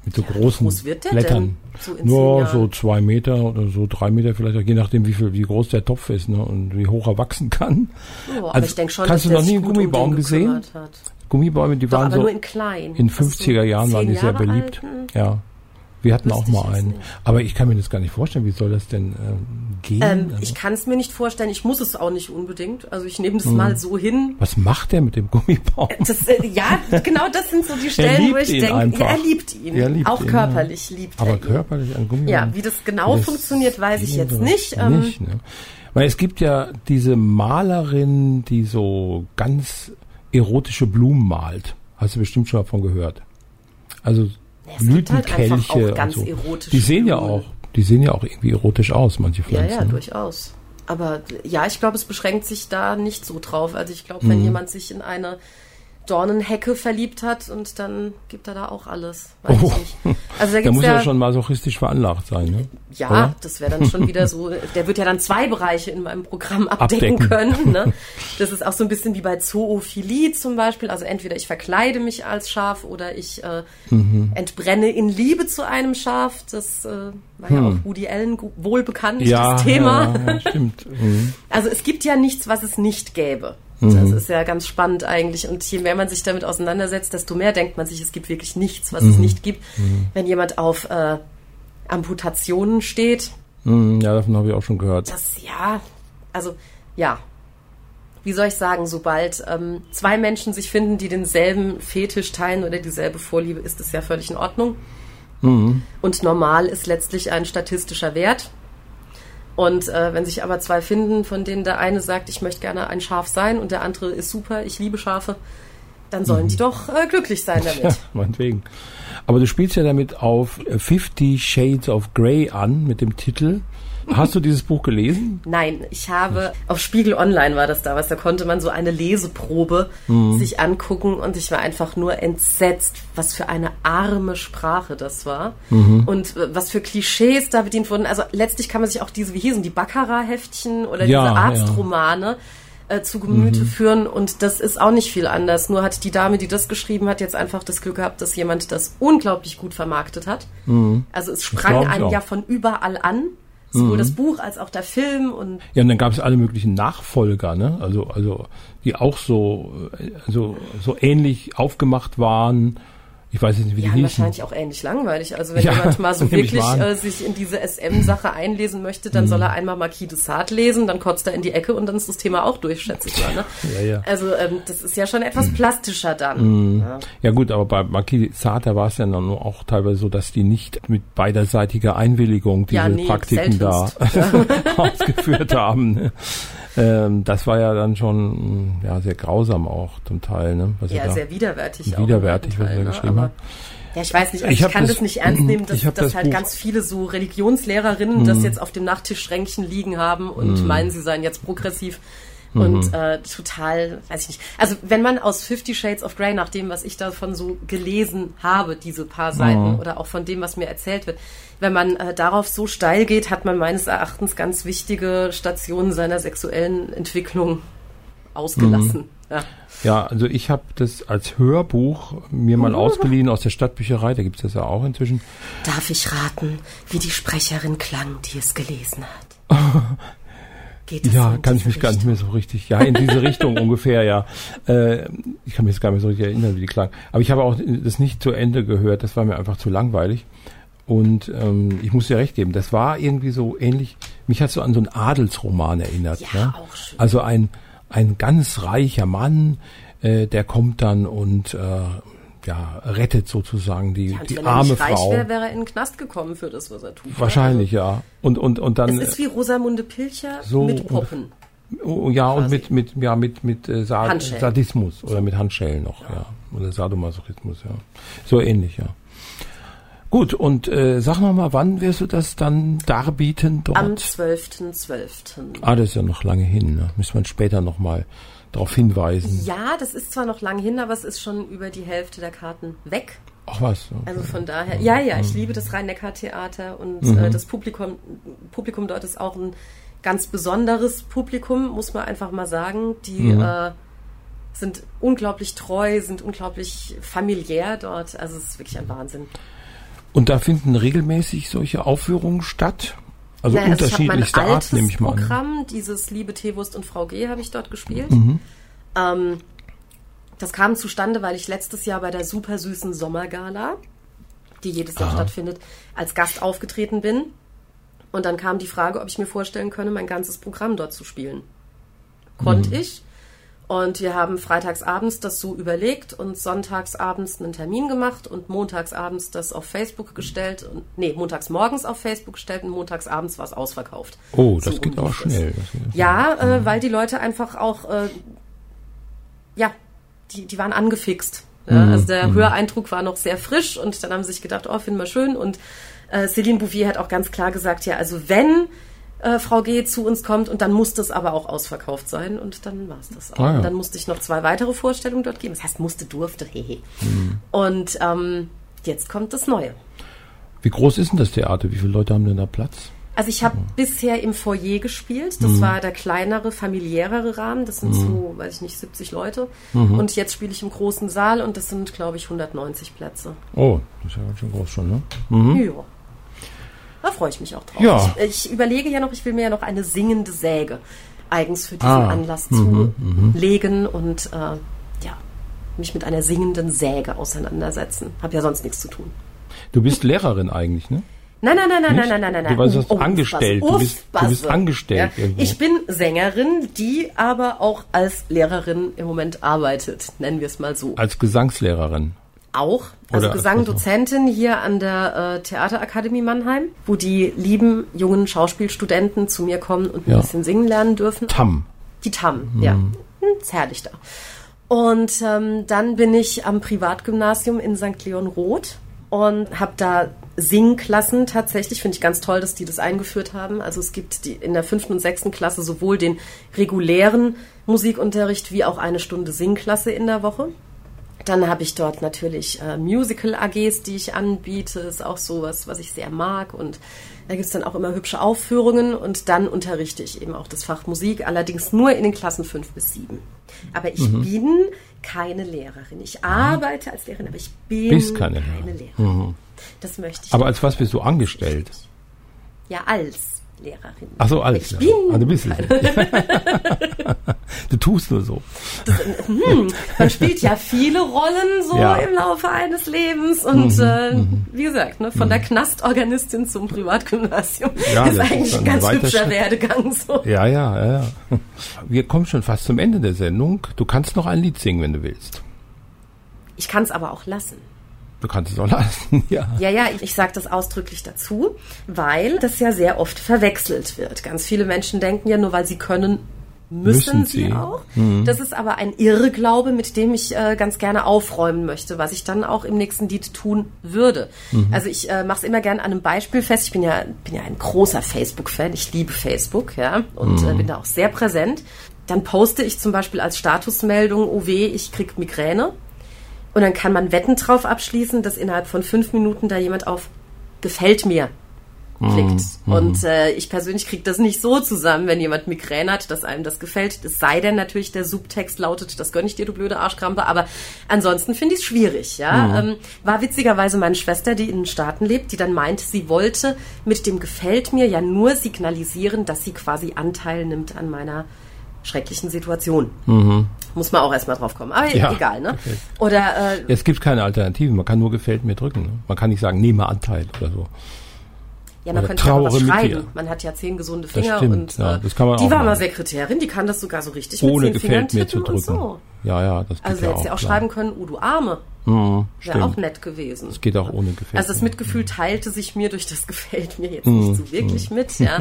Mit so ja, großen groß Blättern. So Nur so zwei Meter oder so drei Meter vielleicht, je nachdem, wie viel, wie groß der Topf ist ne? und wie hoch er wachsen kann. Oh, aber also, ich denke schon, hast du noch nie einen Gummibaum um gesehen? Hat. Gummibäume, die Doch, waren so in klein. In 50er Jahren waren die sehr beliebt. Alten? Ja. Wir hatten auch mal einen. Aber ich kann mir das gar nicht vorstellen. Wie soll das denn äh, gehen? Ähm, also ich kann es mir nicht vorstellen. Ich muss es auch nicht unbedingt. Also ich nehme das mhm. mal so hin. Was macht der mit dem Gummibaum? Das, äh, ja, genau das sind so die Stellen, wo ich denke, ja, er liebt ihn. Er liebt auch ihn, körperlich ja. liebt Aber er ihn. körperlich ein Gummibaum? Ja, wie das genau das funktioniert, weiß ich jetzt nicht. Ähm, nicht ne? Weil es gibt ja diese Malerin, die so ganz erotische Blumen malt. Hast du bestimmt schon davon gehört. Also ja, Blütenkelche halt so. Die sehen ja auch, die sehen ja auch irgendwie erotisch aus, manche Pflanzen. Ja, ja, durchaus. Aber ja, ich glaube, es beschränkt sich da nicht so drauf. Also ich glaube, wenn mhm. jemand sich in eine Dornenhecke verliebt hat und dann gibt er da auch alles. Weiß oh. Also da, da muss ja, ja schon masochistisch veranlagt sein, ne? Ja, Oder? das wäre dann schon wieder so, der wird ja dann zwei Bereiche in meinem Programm abdecken, abdecken. können. Ne? Das ist auch so ein bisschen wie bei Zoophilie zum Beispiel. Also entweder ich verkleide mich als Schaf oder ich äh, mhm. entbrenne in Liebe zu einem Schaf. Das äh, war hm. ja auch Woody Allen wohl bekannt, ja, das Thema. Ja, ja, stimmt. Mhm. Also es gibt ja nichts, was es nicht gäbe. Mhm. Das ist ja ganz spannend eigentlich. Und je mehr man sich damit auseinandersetzt, desto mehr denkt man sich, es gibt wirklich nichts, was mhm. es nicht gibt. Mhm. Wenn jemand auf äh, Amputationen steht. Mhm, ja, davon habe ich auch schon gehört. Das, ja, also, ja. Wie soll ich sagen, sobald ähm, zwei Menschen sich finden, die denselben Fetisch teilen oder dieselbe Vorliebe, ist es ja völlig in Ordnung. Mhm. Und normal ist letztlich ein statistischer Wert. Und äh, wenn sich aber zwei finden, von denen der eine sagt, ich möchte gerne ein Schaf sein und der andere ist super, ich liebe Schafe, dann sollen mhm. die doch äh, glücklich sein damit. Ja, meinetwegen. Aber du spielst ja damit auf Fifty Shades of Grey an mit dem Titel. Hast du dieses Buch gelesen? Nein, ich habe auf Spiegel Online war das da was. Da konnte man so eine Leseprobe mhm. sich angucken und ich war einfach nur entsetzt, was für eine arme Sprache das war mhm. und äh, was für Klischees da bedient wurden. Also letztlich kann man sich auch diese, wie hießen die Baccarat-Heftchen oder ja, diese Arztromane. Ja äh, zu Gemüte mhm. führen und das ist auch nicht viel anders. Nur hat die Dame, die das geschrieben hat, jetzt einfach das Glück gehabt, dass jemand das unglaublich gut vermarktet hat. Mhm. Also es sprang einem ja von überall an. Sowohl mhm. das Buch als auch der Film und. Ja, und dann gab es alle möglichen Nachfolger, ne? Also, also, die auch so, so, so ähnlich aufgemacht waren ich weiß nicht, wie ja, die hießen. wahrscheinlich auch ähnlich langweilig. Also wenn ja, jemand mal so wirklich äh, sich in diese SM-Sache einlesen möchte, dann mhm. soll er einmal Marquis de Sade lesen, dann kotzt er in die Ecke und dann ist das Thema auch durch, schätze ich mal. Ne? ja, ja. Also ähm, das ist ja schon etwas mhm. plastischer dann. Mhm. Ja. ja. gut, aber bei Marquis de Sade da war es ja dann auch teilweise so, dass die nicht mit beiderseitiger Einwilligung diese ja, nee, Praktiken da ausgeführt haben. Ne? Ähm, das war ja dann schon ja sehr grausam auch zum Teil. Ne? Was ja, sehr widerwärtig. Widerwärtig, was er ne? geschrieben hat. Ja, ich weiß nicht, also ich, ich kann das, das, nicht ernst nehmen, dass, dass das halt Buch. ganz viele so Religionslehrerinnen mhm. das jetzt auf dem Nachttischschränkchen liegen haben und mhm. meinen, sie seien jetzt progressiv. Mhm. Und äh, total, weiß ich nicht. Also wenn man aus Fifty Shades of Grey, nach dem, was ich davon so gelesen habe, diese paar Seiten, mhm. oder auch von dem, was mir erzählt wird, wenn man äh, darauf so steil geht, hat man meines Erachtens ganz wichtige Stationen seiner sexuellen Entwicklung ausgelassen. Mhm. Ja. ja, also ich habe das als Hörbuch mir mal uh. ausgeliehen aus der Stadtbücherei, da gibt es das ja auch inzwischen. Darf ich raten, wie die Sprecherin klang, die es gelesen hat? Geht es ja, kann ich mich Richtung? gar nicht mehr so richtig. Ja, in diese Richtung ungefähr, ja. Äh, ich kann mich jetzt gar nicht so richtig erinnern, wie die klang. Aber ich habe auch das nicht zu Ende gehört, das war mir einfach zu langweilig. Und ähm, ich muss dir recht geben, das war irgendwie so ähnlich, mich hat so an so einen Adelsroman erinnert. Ja, ne? auch schön. Also ein, ein ganz reicher Mann, äh, der kommt dann und äh, ja, rettet sozusagen die, Und die wenn er arme nicht reich Frau. wäre, wäre er in den Knast gekommen für das, was er tut. Wahrscheinlich, ja. Und, und, und dann. Es ist wie Rosamunde Pilcher So mit Poppen. Oh, ja, und quasi. mit, mit, ja, mit, mit äh, Handschellen. Sadismus oder mit Handschellen noch, ja. Oder Sadomasochismus, ja. So ähnlich, ja. Gut, und äh, sag noch mal, wann wirst du das dann darbieten dort? Am 12.12. ah, das ist ja noch lange hin, ne? Müssen wir später noch mal darauf hinweisen. Ja, das ist zwar noch lang hin, aber es ist schon über die Hälfte der Karten weg. Ach was. Also von daher, ja, ja, ich liebe das Rhein-Neckar-Theater und Mhm. äh, das Publikum, Publikum dort ist auch ein ganz besonderes Publikum, muss man einfach mal sagen. Die Mhm. äh, sind unglaublich treu, sind unglaublich familiär dort. Also es ist wirklich ein Wahnsinn. Und da finden regelmäßig solche Aufführungen statt? Also Naja, also ich habe mein unterschiedlichster Art, nehme ich mal an. Programm, dieses Liebe Teewurst und Frau G, habe ich dort gespielt. Mhm. Ähm, das kam zustande, weil ich letztes Jahr bei der super süßen Sommergala, die jedes Jahr Aha. stattfindet, als Gast aufgetreten bin. Und dann kam die Frage, ob ich mir vorstellen könne, mein ganzes Programm dort zu spielen. Konnte ich. Und wir haben freitagsabends das so überlegt und sonntagsabends einen Termin gemacht und montagsabends das auf Facebook gestellt und nee, montags morgens auf Facebook gestellt und montagsabends war es ausverkauft. Oh, das So geht es. schnell. Ja, äh, weil die Leute einfach auch, äh, ja, die, die waren angefixt. Ja, Mhm, Also der Höreindruck war noch sehr frisch und dann haben sie sich gedacht, oh, finden wir schön. Und äh, Céline Bouvier hat auch ganz klar gesagt, ja, also wenn äh, Frau G zu uns kommt und dann muss das aber auch ausverkauft sein und dann war es das auch. Ah, ja. Und dann musste ich noch zwei weitere Vorstellungen dort geben. Das heißt, musste, durfte, hehe. Mhm. Und ähm, jetzt kommt das Neue. Wie groß ist denn das Theater? Wie viele Leute haben denn da Platz? Also ich habe bisher im Foyer gespielt. Das war der kleinere, familiärere Rahmen. Das sind so, weiß ich nicht, 70 Leute. Und jetzt spiele ich im großen Saal und das sind, glaube ich, 190 Plätze. Oh, das ist ja ganz schön groß schon, ne? Ja. Da freue ich mich auch drauf. Ja. Ich, ich überlege ja noch, ich will mir ja noch eine singende Säge eigens für diesen Ah. Anlass zulegen und äh, ja, mich mit einer singenden Säge auseinandersetzen. Hab ja sonst nichts zu tun. Du bist Lehrerin eigentlich, ne? Nein, nein, nein, nein, Nicht? nein, nein, nein, nein. Du warst Oh, angestellt. Uff, Du bist- du bist angestellt irgendwo. Ich bin Sängerin, die aber auch als Lehrerin im Moment arbeitet, nennen wir es mal so. Als Gesangslehrerin. Auch, also Oder- Gesangdozentin hier an der äh, Theaterakademie Mannheim, wo die lieben jungen Schauspielstudenten zu mir kommen und ein Ja. bisschen singen lernen dürfen. Tam. Die TAM, ja. Hm, ist herrlich da. Und ähm, dann bin ich am Privatgymnasium in St. Leon Roth und habe da Singklassen tatsächlich. Finde ich ganz toll, dass die das eingeführt haben. Also es gibt die, in der fünften und sechsten Klasse sowohl den regulären Musikunterricht wie auch eine Stunde Singklasse in der Woche. Dann habe ich dort natürlich äh, Musical-AGs, die ich anbiete. Ist auch sowas, was ich sehr mag. Und da gibt's dann auch immer hübsche Aufführungen. Und dann unterrichte ich eben auch das Fach Musik, allerdings nur in den Klassen fünf bis sieben. Aber ich bin keine Lehrerin. Ich arbeite als Lehrerin, aber ich bin Bist keine keine Lehrerin. Lehrerin. Das möchte ich. Aber als was bist du angestellt? ja, als Lehrerin. Ach so, als. Ich bin Ah, du bist nicht. du tust nur so. Man spielt ja viele Rollen so Ja. im Laufe eines Lebens und äh, wie gesagt, ne, von der Knastorganistin zum Privatgymnasium Ja, ist das ist eigentlich ein ganz hübscher Schritt. Werdegang so. Ja, ja, ja, ja. Wir kommen schon fast zum Ende der Sendung. Du kannst noch ein Lied singen, wenn du willst. Ich kann es aber auch lassen. Du kannst es auch lassen, ja. Ja, ja, ich, ich sage das ausdrücklich dazu, weil das ja sehr oft verwechselt wird. Ganz viele Menschen denken ja, nur weil sie können, müssen, Müssen sie, sie. auch. Das ist aber ein Irrglaube, mit dem ich äh, ganz gerne aufräumen möchte, was ich dann auch im nächsten Lied tun würde. Also ich äh, mache es immer gerne an einem Beispiel fest. Ich bin ja, bin ja ein großer Facebook-Fan. Ich liebe Facebook, ja, und äh, bin da auch sehr präsent. Dann poste ich zum Beispiel als Statusmeldung, oh weh, ich krieg Migräne. Und dann kann man Wetten drauf abschließen, dass innerhalb von fünf Minuten da jemand auf gefällt mir klickt. Und äh, ich persönlich kriege das nicht so zusammen, wenn jemand Migräne hat, dass einem das gefällt. Es sei denn natürlich, der Subtext lautet, das gönn ich dir, du blöde Arschkrampe. Aber ansonsten finde ich es schwierig. Ja? Ähm, war witzigerweise meine Schwester, die in den Staaten lebt, die dann meint, sie wollte mit dem gefällt mir ja nur signalisieren, dass sie quasi Anteil nimmt an meiner schrecklichen Situation. Muss man auch erstmal drauf kommen. Aber Ja, egal, ne? Oder äh, Es gibt keine Alternative. Man kann nur gefällt mir drücken. Ne? Man kann nicht sagen, nehme Anteil oder so. ja, man oder könnte ja auch was schreiben. Man hat ja zehn gesunde Das Finger stimmt, und ja, äh, das kann man die auch war mal machen. Sekretärin, die kann das sogar so richtig Ohne mit zehn Fingern gefällt mir zu drücken. so. Ja, ja, das Also ja hätte sie auch klar. schreiben können, oh du Arme. Mhm, Wäre auch nett gewesen. Das geht auch ohne gefällt Also das. Mitgefühl teilte sich mir durch das gefällt mir jetzt Mhm. nicht so wirklich mit, ja.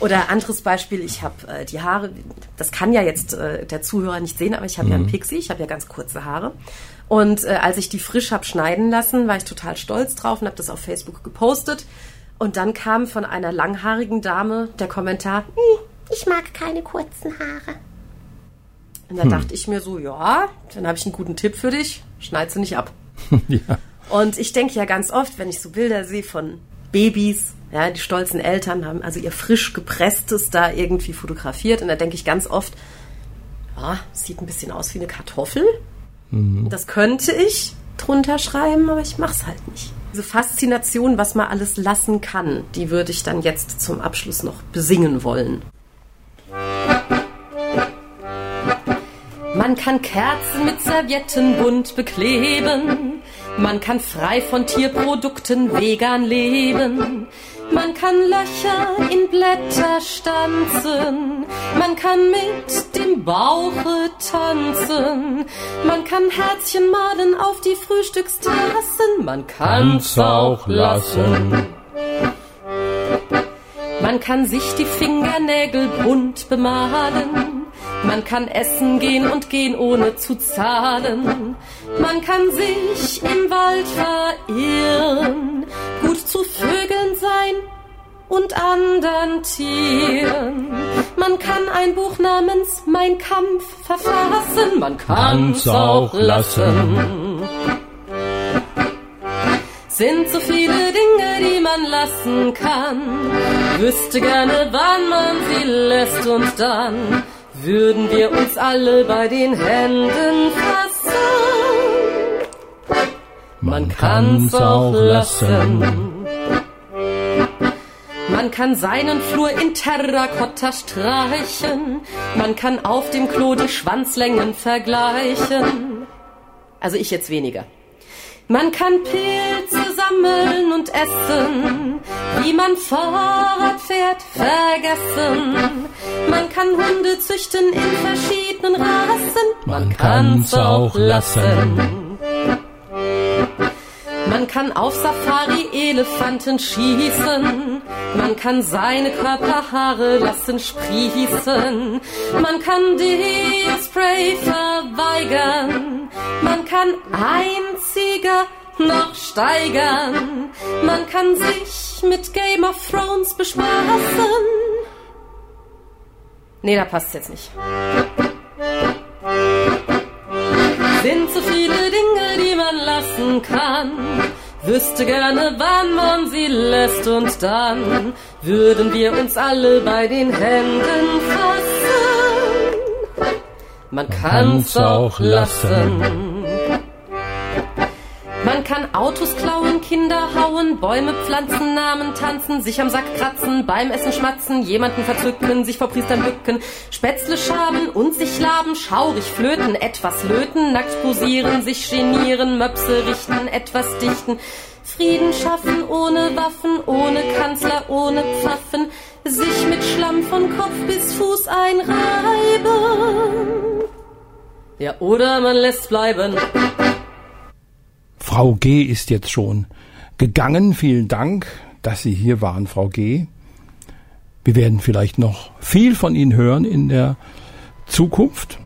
Oder anderes Beispiel, ich habe äh, die Haare, das kann ja jetzt äh, der Zuhörer nicht sehen, aber ich habe ja einen Mhm. Pixie, ich habe ja ganz kurze Haare. Und äh, als ich die frisch hab schneiden lassen, war ich total stolz drauf und habe das auf Facebook gepostet. Und dann kam von einer langhaarigen Dame der Kommentar, Hm, ich mag keine kurzen Haare. Und da dachte ich mir so, ja, dann habe ich einen guten Tipp für dich, schneid sie nicht ab. ja. Und ich denke ja ganz oft, wenn ich so Bilder sehe von Babys, ja, die stolzen Eltern haben also ihr frisch gepresstes da irgendwie fotografiert und da denke ich ganz oft, ja, sieht ein bisschen aus wie eine Kartoffel. Das könnte ich drunter schreiben, aber ich mach's halt nicht. Diese Faszination, was man alles lassen kann, die würde ich dann jetzt zum Abschluss noch besingen wollen. Man kann Kerzen mit Servietten bunt bekleben. Man kann frei von Tierprodukten vegan leben. Man kann Löcher in Blätter stanzen. Man kann mit dem Bauche tanzen. Man kann Herzchen malen auf die Frühstückstassen. Man kann's auch lassen. Man kann sich die Fingernägel bunt bemalen. Man kann essen gehen und gehen ohne zu zahlen. Man kann sich im Wald verirren, gut zu Vögeln sein und anderen Tieren. Man kann ein Buch namens Mein Kampf verfassen. Man kann's auch lassen. Sind so viele Dinge, die man lassen kann. Wüsste gerne, wann man sie lässt und dann würden wir uns alle bei den Händen fassen. Man kann's auch lassen. Man kann seinen Flur in Terrakotta streichen. Man kann auf dem Klo die Schwanzlängen vergleichen. Also ich jetzt weniger. Man kann Pilze sammeln und essen, wie man Fahrrad fährt, vergessen. Man kann Hunde züchten in verschiedenen Rassen. Man kann's auch lassen. Man kann auf Safari Elefanten schießen. Man kann seine Körperhaare lassen sprießen. Man kann Deo-Spray verweigern. Man kann einziger noch steigern. Man kann sich mit Game of Thrones bespaßen. Nee, da passt jetzt nicht. Sind so viele Dinge, die man lassen kann. Wüsste gerne, wann man sie lässt und dann würden wir uns alle bei den Händen fassen. Man kann's auch lassen. Man kann Autos klauen, Kinder hauen, Bäume pflanzen, Namen tanzen, sich am Sack kratzen, beim Essen schmatzen, jemanden verzücken, sich vor Priestern bücken, Spätzle schaben und sich laben, schaurig flöten, etwas löten, nackt posieren, sich genieren, Möpse richten, etwas dichten, Frieden schaffen, ohne Waffen, ohne Kanzler, ohne Pfaffen, sich mit Schlamm von Kopf bis Fuß einreiben. Ja, oder man lässt bleiben. Frau G. ist jetzt schon gegangen. Vielen Dank, dass Sie hier waren, Frau G. Wir werden vielleicht noch viel von Ihnen hören in der Zukunft.